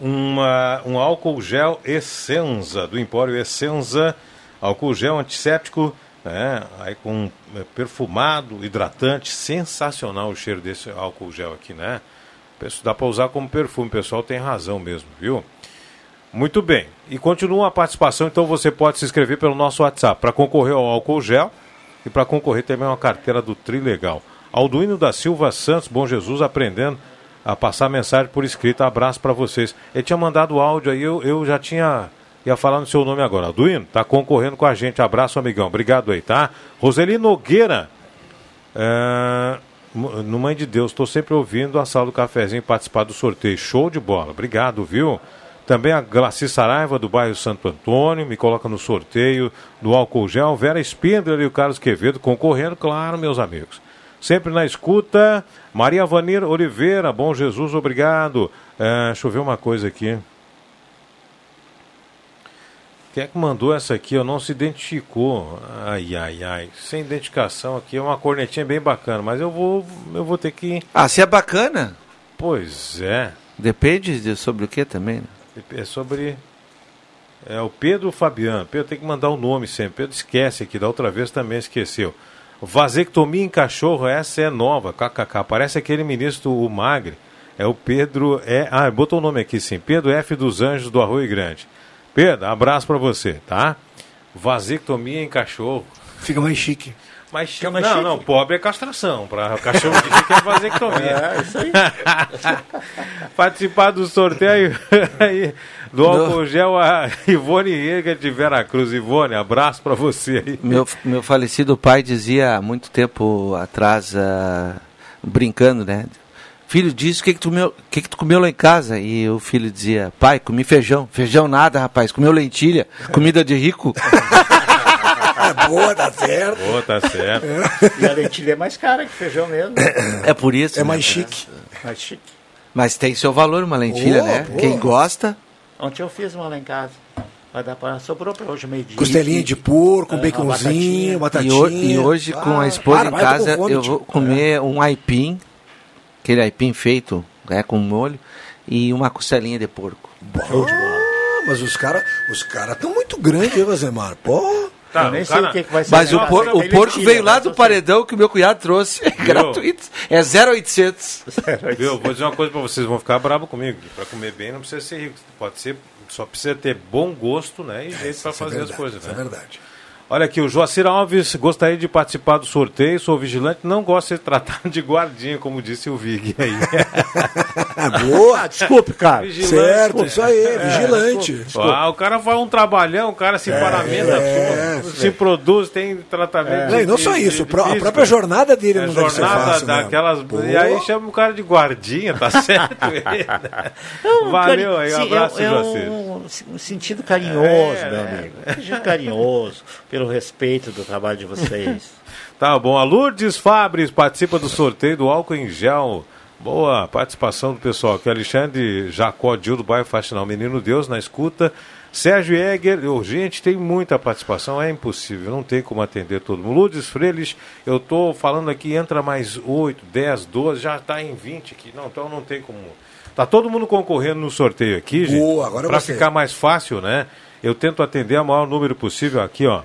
uma, um álcool gel Essenza, do Empório Essenza, álcool gel antisséptico, né, aí com é, perfumado, hidratante, sensacional o cheiro desse álcool gel aqui, né? Dá para usar como perfume, o pessoal tem razão mesmo, viu? Muito bem. E continua a participação, então você pode se inscrever pelo nosso WhatsApp para concorrer ao álcool gel e para concorrer também a uma carteira do Trilegal. Alduíno da Silva Santos, Bom Jesus, aprendendo a passar mensagem por escrito. Abraço para vocês. Ele tinha mandado áudio aí, eu, eu já tinha. Ia falar no seu nome agora. Alduíno, tá concorrendo com a gente. Abraço, amigão. Obrigado aí, tá? Roseli Nogueira. É, no Mãe de Deus, estou sempre ouvindo a sala do cafezinho participar do sorteio. Show de bola. Obrigado, viu? Também a Glaci Saraiva, do bairro Santo Antônio, me coloca no sorteio do álcool gel. Vera Spindler e o Carlos Quevedo concorrendo, claro, meus amigos. Sempre na escuta. Maria Vanir Oliveira, bom Jesus, obrigado. É, deixa eu ver uma coisa aqui. Quem é que mandou essa aqui? Eu não se identificou. Ai, ai, ai. Sem identificação aqui é uma cornetinha bem bacana, mas eu vou, eu vou ter que. Ah, se é bacana, Pois é. depende de sobre o que também. né? É sobre. É o Pedro Fabiano. Pedro tem que mandar o nome sempre. Pedro esquece aqui, da outra vez também esqueceu. Vasectomia em cachorro, essa é nova, kkk. Parece aquele ministro, o Magre. É o Pedro. É, ah, botou o nome aqui sim. Pedro F. dos Anjos do Arroio Grande. Pedro, abraço pra você, tá? Vasectomia em cachorro. Fica mais chique. Mas Fica mais não, chique. não, pobre é castração. Para cachorro de chique é vasectomia. É, isso aí. Participar do sorteio aí, do álcool gel a Ivone Rega de Veracruz. Ivone, abraço pra você aí. Meu, meu falecido pai dizia há muito tempo atrás, ah, brincando, né? Filho, diz o que, que, tu comeu, o que, que tu comeu lá em casa? E o filho dizia, pai, comi feijão. Feijão nada, rapaz. Comeu lentilha. Comida de rico. É boa, tá certo. Ô, tá certo. E a lentilha é mais cara que feijão mesmo. É por isso. É né? mais chique. Mais chique. Mas tem seu valor uma lentilha, Boa, né? boa. Quem gosta. Ontem eu fiz uma lá em casa. Vai dar pra... Sobrou pra hoje meio-dia. Costelinha de porco, É, uma baconzinho, batatinha. E, ho- e hoje, com Ah, a esposa para, em com casa, fome, eu vou comer um aipim, aquele aipim feito né, com molho, e uma costelinha de porco. Ah, mas os caras os cara estão muito grandes, hein, Vazemar? Pô, Tá, eu nem sei cara- o que, que vai ser. Mas o, por- o porco veio lá mas do paredão que o meu cunhado trouxe. É gratuito. É 0,800. Viu? Vou dizer uma coisa pra vocês, vão ficar bravos comigo. Pra comer bem não precisa ser rico. Pode ser, só precisa ter bom gosto, né? E jeito pra isso é fazer as verdade, coisas, Isso é né? verdade. Olha aqui, o Joacir Alves gostaria de participar do sorteio, sou vigilante, não gosto de ser tratado de guardinha, como disse o Vig aí. Boa! Desculpe, cara. Vigilante. Certo, isso aí, vigilante. Ah, o cara faz um trabalhão, o cara se paramenta, é, tudo, se produz, tem tratamento. Não, e não de- só de- isso, de a própria jornada dele É não deve ser jornada fácil. daquelas. Pô. E aí chama o cara de guardinha, tá certo? Valeu aí, um abraço, é, é Joacir. um, um sentido carinhoso, É, meu amigo. Um sentido carinhoso pelo respeito do trabalho de vocês. Tá bom, a Lourdes Fabres participa do sorteio do álcool em gel. Boa participação do pessoal aqui. Alexandre Jacó Dil do bairro Faxinal Menino Deus na escuta. Sérgio Egger, oh, gente, tem muita participação, é impossível, não tem como atender todo mundo. Lourdes Freires, eu tô falando aqui, entra mais 8, 10, 12, já tá em 20 aqui. Não, então não tem como. Tá todo mundo concorrendo no sorteio aqui, gente. Boa, agora Pra você. ficar mais fácil, né? Eu tento atender o maior número possível aqui, ó.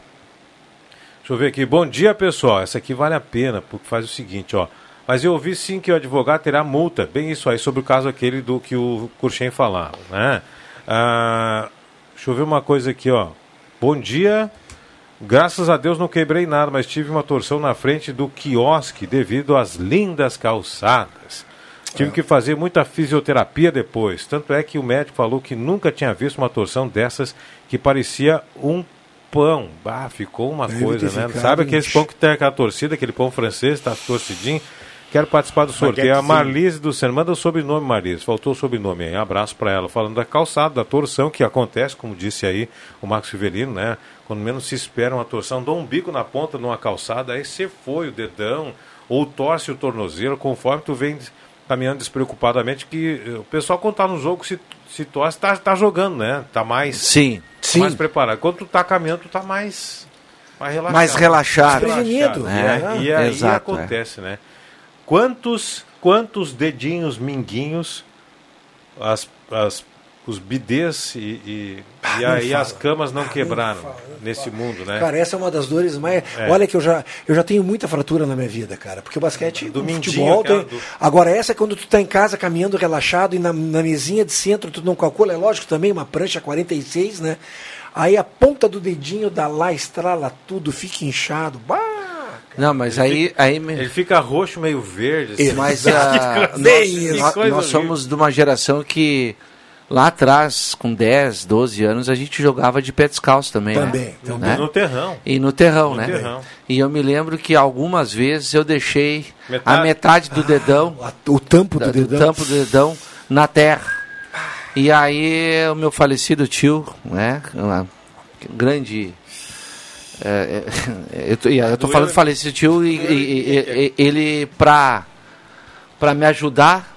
Deixa eu ver aqui. Bom dia, pessoal. Essa aqui vale a pena, porque faz o seguinte, ó. Mas eu ouvi sim que o advogado terá multa. Bem isso aí, sobre o caso aquele do que o Curchen falava, né? Ah, deixa eu ver uma coisa aqui, ó. Bom dia. Graças a Deus não quebrei nada, mas tive uma torção na frente do quiosque devido às lindas calçadas. Tive que fazer muita fisioterapia depois. Tanto é que o médico falou que nunca tinha visto uma torção dessas que parecia um pão. Bah, ficou uma Deve coisa, né? ficado, Sabe aquele pão que tem aquela torcida, aquele pão francês, está torcidinho? Quero participar do sorteio. A. Marlise do Centro. Manda o sobrenome, Marlise. Faltou o sobrenome aí. Abraço para ela. Falando da calçada, da torção que acontece, como disse aí o Marcos Rivelino, né? Quando menos se espera uma torção, dá um bico na ponta numa calçada, aí você foi o dedão, ou torce o tornozelo, conforme tu vem caminhando despreocupadamente, que eh, o pessoal quando tá no jogo se, se torce, tá, tá jogando, né? Tá mais, Sim. Sim. mais preparado. Quando tu tá caminhando, tu tá mais, mais relaxado. Mais relaxado. Desprevenido. Relaxado. É, E, aí- e aí exato, acontece, né? Quantos, quantos dedinhos minguinhos as, as, os bidês e, e, e aí fala. as camas não Ah, quebraram fala, nesse mundo, né? Cara, essa é uma das dores mais. É. Olha que eu já, eu já tenho muita fratura na minha vida, cara. Porque o basquete, Do o futebol aquela tem. do- Agora, essa é quando tu tá em casa caminhando relaxado e na, na mesinha de centro tu não calcula. É lógico também, uma prancha 46, né? Aí a ponta do dedinho dá lá, estrala tudo, fica inchado. Bah! Não, mas aí, aí me- Ele fica roxo, meio verde. assim. Mas ah, nós, nós somos de uma geração que lá atrás, com 10, 12 anos, a gente jogava de pé descalço também. Também, né? no, Né? no terrão. E no terrão, No né? terrão. E eu me lembro que algumas vezes eu deixei Metade? a metade do dedão, A- O tampo do do dedão. tampo do dedão, na terra. E aí o meu falecido tio, né? Uma grande. é, é, eu tô, eu tô falando né? falecido tio e, e- e- e- ele pra, pra me ajudar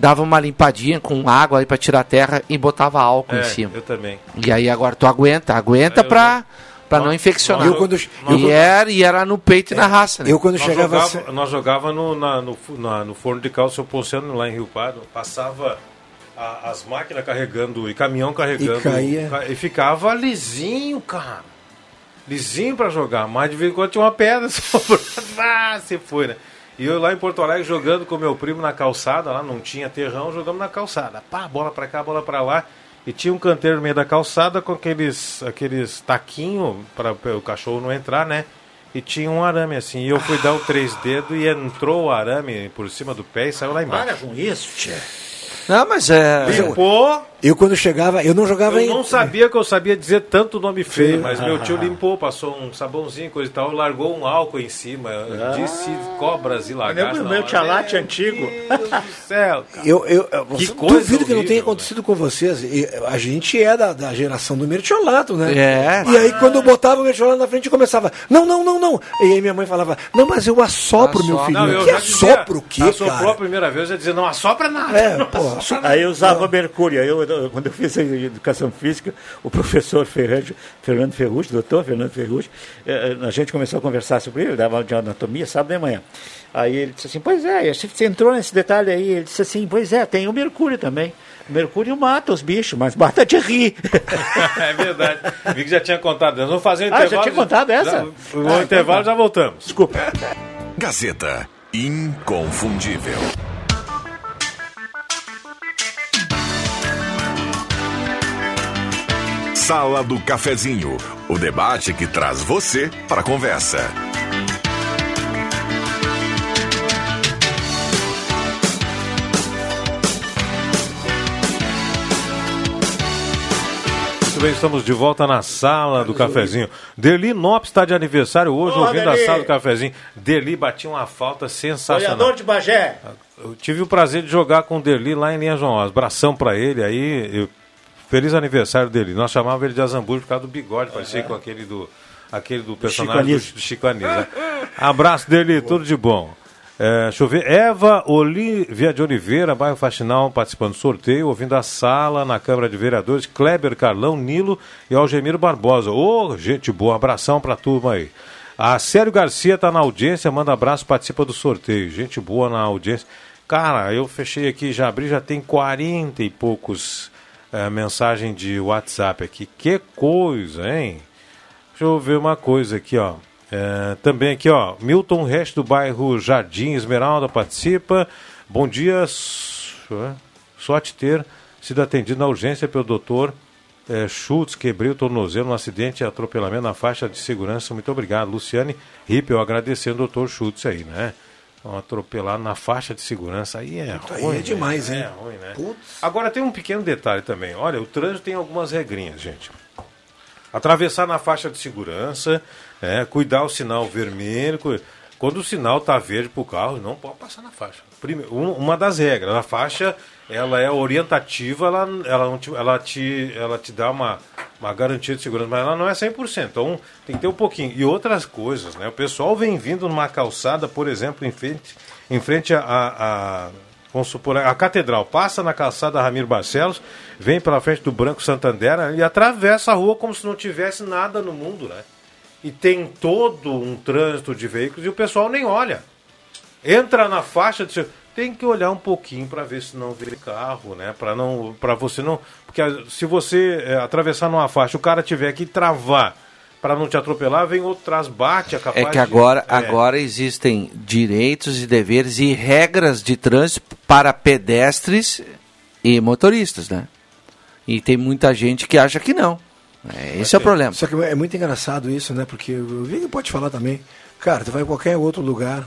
dava uma limpadinha com água aí pra tirar a terra e botava álcool É, em cima. eu também. E aí agora tu aguenta, aguenta pra, pra não infeccionar. Eu quando, eu, e, era, e era no peito e na raça, né? eu quando Nós chegava. jogava, assim- nós jogava no, na- no, na- no forno de cálcio Ponciano, lá em Rio Pardo. Passava a- as máquinas carregando e caminhão carregando. E caía. ca- e ficava lisinho, cara. Lisinho pra jogar. Mas de vez em quando tinha uma pedra sobrando. Ah, você foi, né? E eu lá em Porto Alegre jogando com meu primo na calçada, lá não tinha terrão, jogamos na calçada. Pá, bola pra cá, bola pra lá. E tinha um canteiro no meio da calçada com aqueles, aqueles taquinhos para o cachorro não entrar, né? E tinha um arame assim. E eu fui dar o três dedos e entrou o arame por cima do pé e saiu lá embaixo. Para com isso, tia. Não, mas é. Limpou. Eu quando chegava, eu não jogava Eu em. não sabia que eu sabia dizer tanto nome feio, mas meu tio limpou, passou um sabãozinho, coisa e tal, largou um álcool em cima, disse cobras e lagartos. Meu- meu hora. tialate antigo. Meu Deus do céu, cara. Eu, eu, eu Que coisa duvido que não horrível, tenha acontecido com vocês. A gente é da, da geração do mertiolato, né? É. E aí quando eu botava o mertiolato na frente, começava, não, não, não, não. E aí minha mãe falava, não, mas eu assopro, meu Assopro. filho. Não, eu que assopro o quê, assoprou a cara? primeira vez, eu ia dizer, não assopra nada. É, não pô, nada. Aí eu usava mercúrio. Aí eu, quando eu fiz a educação física, o professor Ferrante, Fernando Ferrucci, doutor Fernando Ferrucci, eh, eh, a gente começou a conversar sobre ele, ele dava aula de anatomia, sábado de manhã. Aí ele disse assim, pois é, você entrou nesse detalhe aí, ele disse assim, pois é, tem o mercúrio também. O mercúrio mata os bichos, mas mata de rir. É verdade. Vi que já tinha contado. Nós vamos fazer um Ah, já intervalo. tinha contado essa? Já, o intervalo já voltamos. Desculpa. Gazeta Inconfundível. Sala do Cafezinho, o debate que traz você para a conversa. Muito bem, estamos de volta na sala do cafezinho. Deli Nopes está de aniversário hoje, Ô, ouvindo Deli. a sala do cafezinho. Deli batia uma falta sensacional. Olhador de Bagé. Eu tive o prazer de jogar com o Derli lá em Linha João. Abração pra ele aí. eu- Feliz aniversário dele. Nós chamávamos ele de Azambujo por causa do bigode, parecia com aquele do, aquele do personagem do, Chico Anísio, né? Abraço dele, tudo de bom. É, deixa eu ver. Eva Olivia de Oliveira, bairro Faxinal, participando do sorteio, ouvindo a sala na Câmara de Vereadores. Kleber Carlão, Nilo e Algemiro Barbosa. Ô, gente boa, abração pra turma aí. A Sério Garcia tá na audiência, manda abraço, participa do sorteio. Gente boa na audiência. Cara, eu fechei aqui, já abri, já tem 40 e poucos eh, mensagem de WhatsApp aqui. Que coisa, hein? Deixa eu ver uma coisa aqui, ó. É, também aqui, ó. Milton Resch do bairro Jardim Esmeralda participa. Bom dia. é, Sorte ter sido atendido na urgência pelo doutor é, Schultz, quebrei o tornozelo no acidente e atropelamento na faixa de segurança. Muito obrigado. Luciane Rippel agradecendo o doutor Schultz aí, né? Então, atropelar na faixa de segurança aí é aí ruim. é demais, né? hein? É ruim, né? Putz. Agora tem um pequeno detalhe também. Olha, o trânsito tem algumas regrinhas, gente. Atravessar na faixa de segurança, é, cuidar o sinal vermelho. Quando o sinal está verde para o carro, não pode passar na faixa. Primeiro, um- uma das regras, a faixa ela é orientativa, ela, ela, te, ela, te, ela te dá uma, uma garantia de segurança, mas ela não é 100%. Então tem que ter um pouquinho. E outras coisas, né? O pessoal vem vindo numa calçada, por exemplo, em frente, em frente a- a, a Vamos supor, a catedral passa na calçada Ramiro Barcelos, vem pela frente do Branco Santander e atravessa a rua como se não tivesse nada no mundo, né? E tem todo um trânsito de veículos e o pessoal nem olha. Entra na faixa de tem que olhar um pouquinho para ver se não vê carro, né? Para não, para você não, porque se você é, atravessar numa faixa, o cara tiver que travar para não te atropelar, vem outro atrás bate, é capaz É que de- agora, é. agora existem direitos e deveres e regras de trânsito para pedestres e motoristas, né? E tem muita gente que acha que não. É, esse é o problema. Só que é muito engraçado isso, né? Porque o Vini pode falar também. Cara, tu vai em qualquer outro lugar.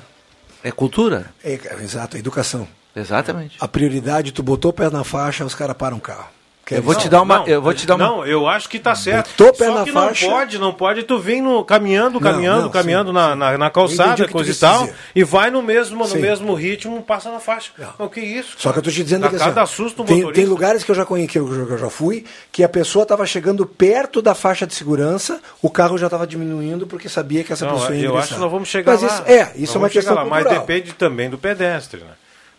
É cultura? É, exato, é educação. Exatamente. A prioridade, tu botou o pé na faixa, os caras param o carro. Quer Eu vou te dar uma. Não, eu vou te dar uma. Não, eu acho que tá certo. Botou pé Só que faixa. não pode, não pode. Tu vem no, caminhando, caminhando, não, caminhando sim, na, na, na Eu calçada, coisa e tal, dizer. e vai no mesmo, no mesmo ritmo, passa na faixa. Não. O que é isso? Só que eu tô te dizendo Dá que cada assim, susto tem, motorista. tem lugares que eu já conheci, que eu, que eu já fui, que a pessoa estava chegando perto da faixa de segurança, o carro já estava diminuindo porque sabia que essa pessoa ia eu ingressar. acho que nós vamos chegar Mas lá. Isso, é, isso é uma questão lá, Mas depende também do pedestre, né?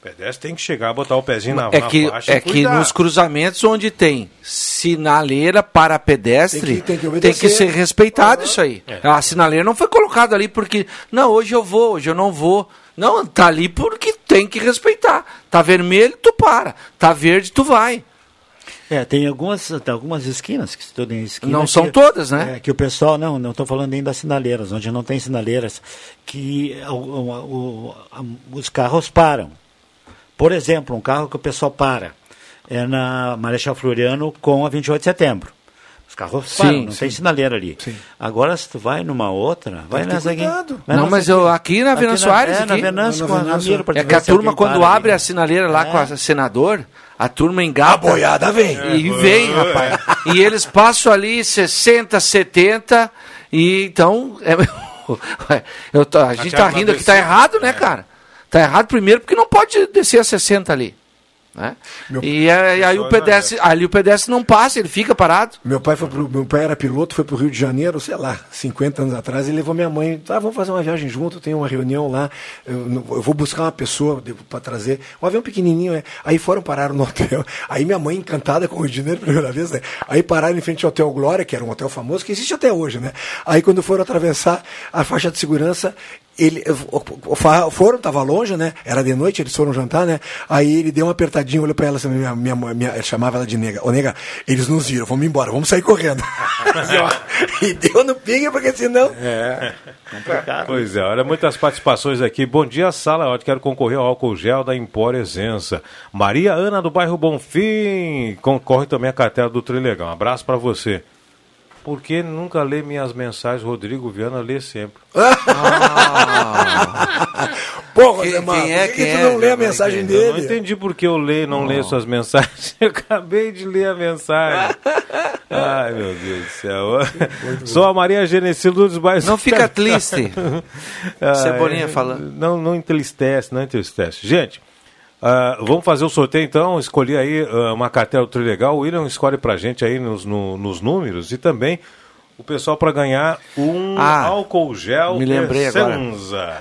O pedestre tem que chegar, botar o pezinho na, É na que, faixa é que nos cruzamentos onde tem sinaleira para pedestre, Tem que- tem que tem que, ser respeitado Aham. isso aí. É. A sinaleira não foi colocada ali porque, não, hoje eu vou, hoje eu não vou. Não, tá ali porque tem que respeitar. Tá vermelho, tu para. Tá verde, tu vai. É, tem algumas, tem algumas esquinas, que se tem esquina Não são que- todas, né? É, que o pessoal, não, não estou falando nem das sinaleiras, onde não tem sinaleiras, que o- o- o- os carros param. Por exemplo, um carro que o pessoal para é na Marechal Floriano com a 28 de setembro. Os carros Sim, param, não sim. tem sinaleira ali. Sim. Agora, se tu vai numa outra, vai que ter nessa aqui. vai Não, mas eu- aqui na Venâncio Soares, É, na aqui. Venâncio, com a. Ramiro, É que a turma, quando para ali, abre né? a sinaleira lá É. com a senador, a turma engata. A boiada vem. E vem, rapaz. E eles passam ali 60, 70, e então. é- eu tô- a gente tá rindo que tá errado, né, é. cara? Tá errado primeiro porque não pode descer a 60 ali. Né? Meu- E aí, aí o pedestre, ali o pedestre não passa, ele fica parado. Meu pai, foi pro, meu pai era piloto, foi pro Rio de Janeiro, sei lá, 50 anos atrás, e levou minha mãe. Ah, vamos fazer uma viagem junto, tem uma reunião lá, eu, eu vou buscar uma pessoa para trazer. Um avião pequenininho, né? Aí foram, pararam no hotel. Aí minha mãe, encantada com o Rio de Janeiro, primeira vez, né? Aí pararam em frente ao Hotel Glória, que era um hotel famoso, que existe até hoje, né? Aí quando foram atravessar a faixa de segurança, ele o- o- foram, tava longe, né? Era de noite, eles foram jantar, né? Aí ele deu uma apertadinha, olhou pra ela, assim, minha, minha, minha, ele chamava ela de nega. Ô, nega, eles nos viram, vamos embora, vamos sair correndo. Assim, ó, e deu no pingue, porque senão. Pois é, olha, muitas participações aqui. Bom dia, sala. Eu quero concorrer ao álcool gel da Empor Essença. Maria Ana, do bairro Bonfim, concorre também à cartela do Trilegal. Um abraço para você. Porque nunca lê minhas mensagens, Rodrigo Viana lê sempre. Pô, Quem- quem é, quem tu é, não lê a mensagem Eu não dele? entendi por que eu leio e não leio suas mensagens. Eu acabei de ler a mensagem. Ai, meu Deus do céu. Só a Maria Genecil dos Bairros. Não fica triste. Ah, Cebolinha é, falando. Não, não entristece, não entristece. Gente, ah, vamos fazer o sorteio então. Escolhi aí ah, uma cartela do Trilegal. O William escolhe pra gente aí nos, no- nos números e também o pessoal para ganhar um Ah, álcool gel me lembrei agora.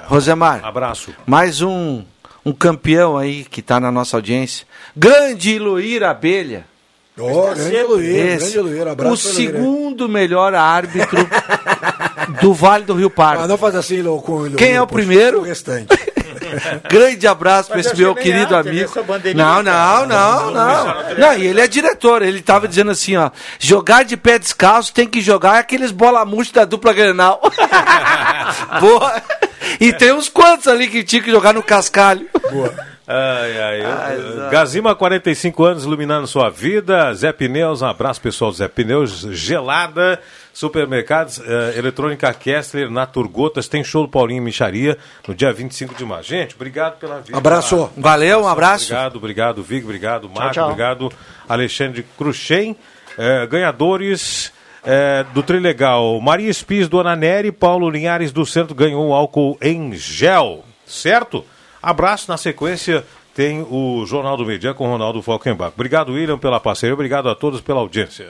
Rosemar, Abraço. mais um, um campeão aí que está na nossa audiência. Grande Luíra Abelha. Ô, grande Luíra, Esse, grande Luíra. Abraço o segundo melhor árbitro do Vale do Rio Ah, Pardo. não faz assim, Lô, com o Quem é o poxa, primeiro? O restante. Grande abraço para esse eu meu querido alto, é amigo. bandeirinha, Não, não, não, não. Não, e ele é diretor. Ele tava dizendo assim, ó. Jogar de pé descalço tem que jogar aqueles bola murcha da dupla Grenal. Boa. E tem uns quantos ali que tinha que jogar no cascalho. Ai, ai, Ai, uh, Zé. Gazima, 45 anos, iluminando sua vida. Zé Pneus, um abraço pessoal do Zé Pneus. Gelada, supermercados, eh, eletrônica Kessler, Naturgotas, tem show do Paulinho em Micharia no dia 25 de março. Gente, obrigado pela vida. Abraço. Valeu, um abraço. Obrigado, obrigado, Vig, obrigado, Marco, tchau. obrigado, Alexandre Cruxem. Eh, ganhadores eh, do Trilegal, Maria Espis, Dona Nery, Paulo Linhares do Centro ganhou um álcool em gel, certo? Abraço, na sequência tem o Jornal do Media com Ronaldo Falkenbach. Obrigado, William, pela parceria, obrigado a todos pela audiência.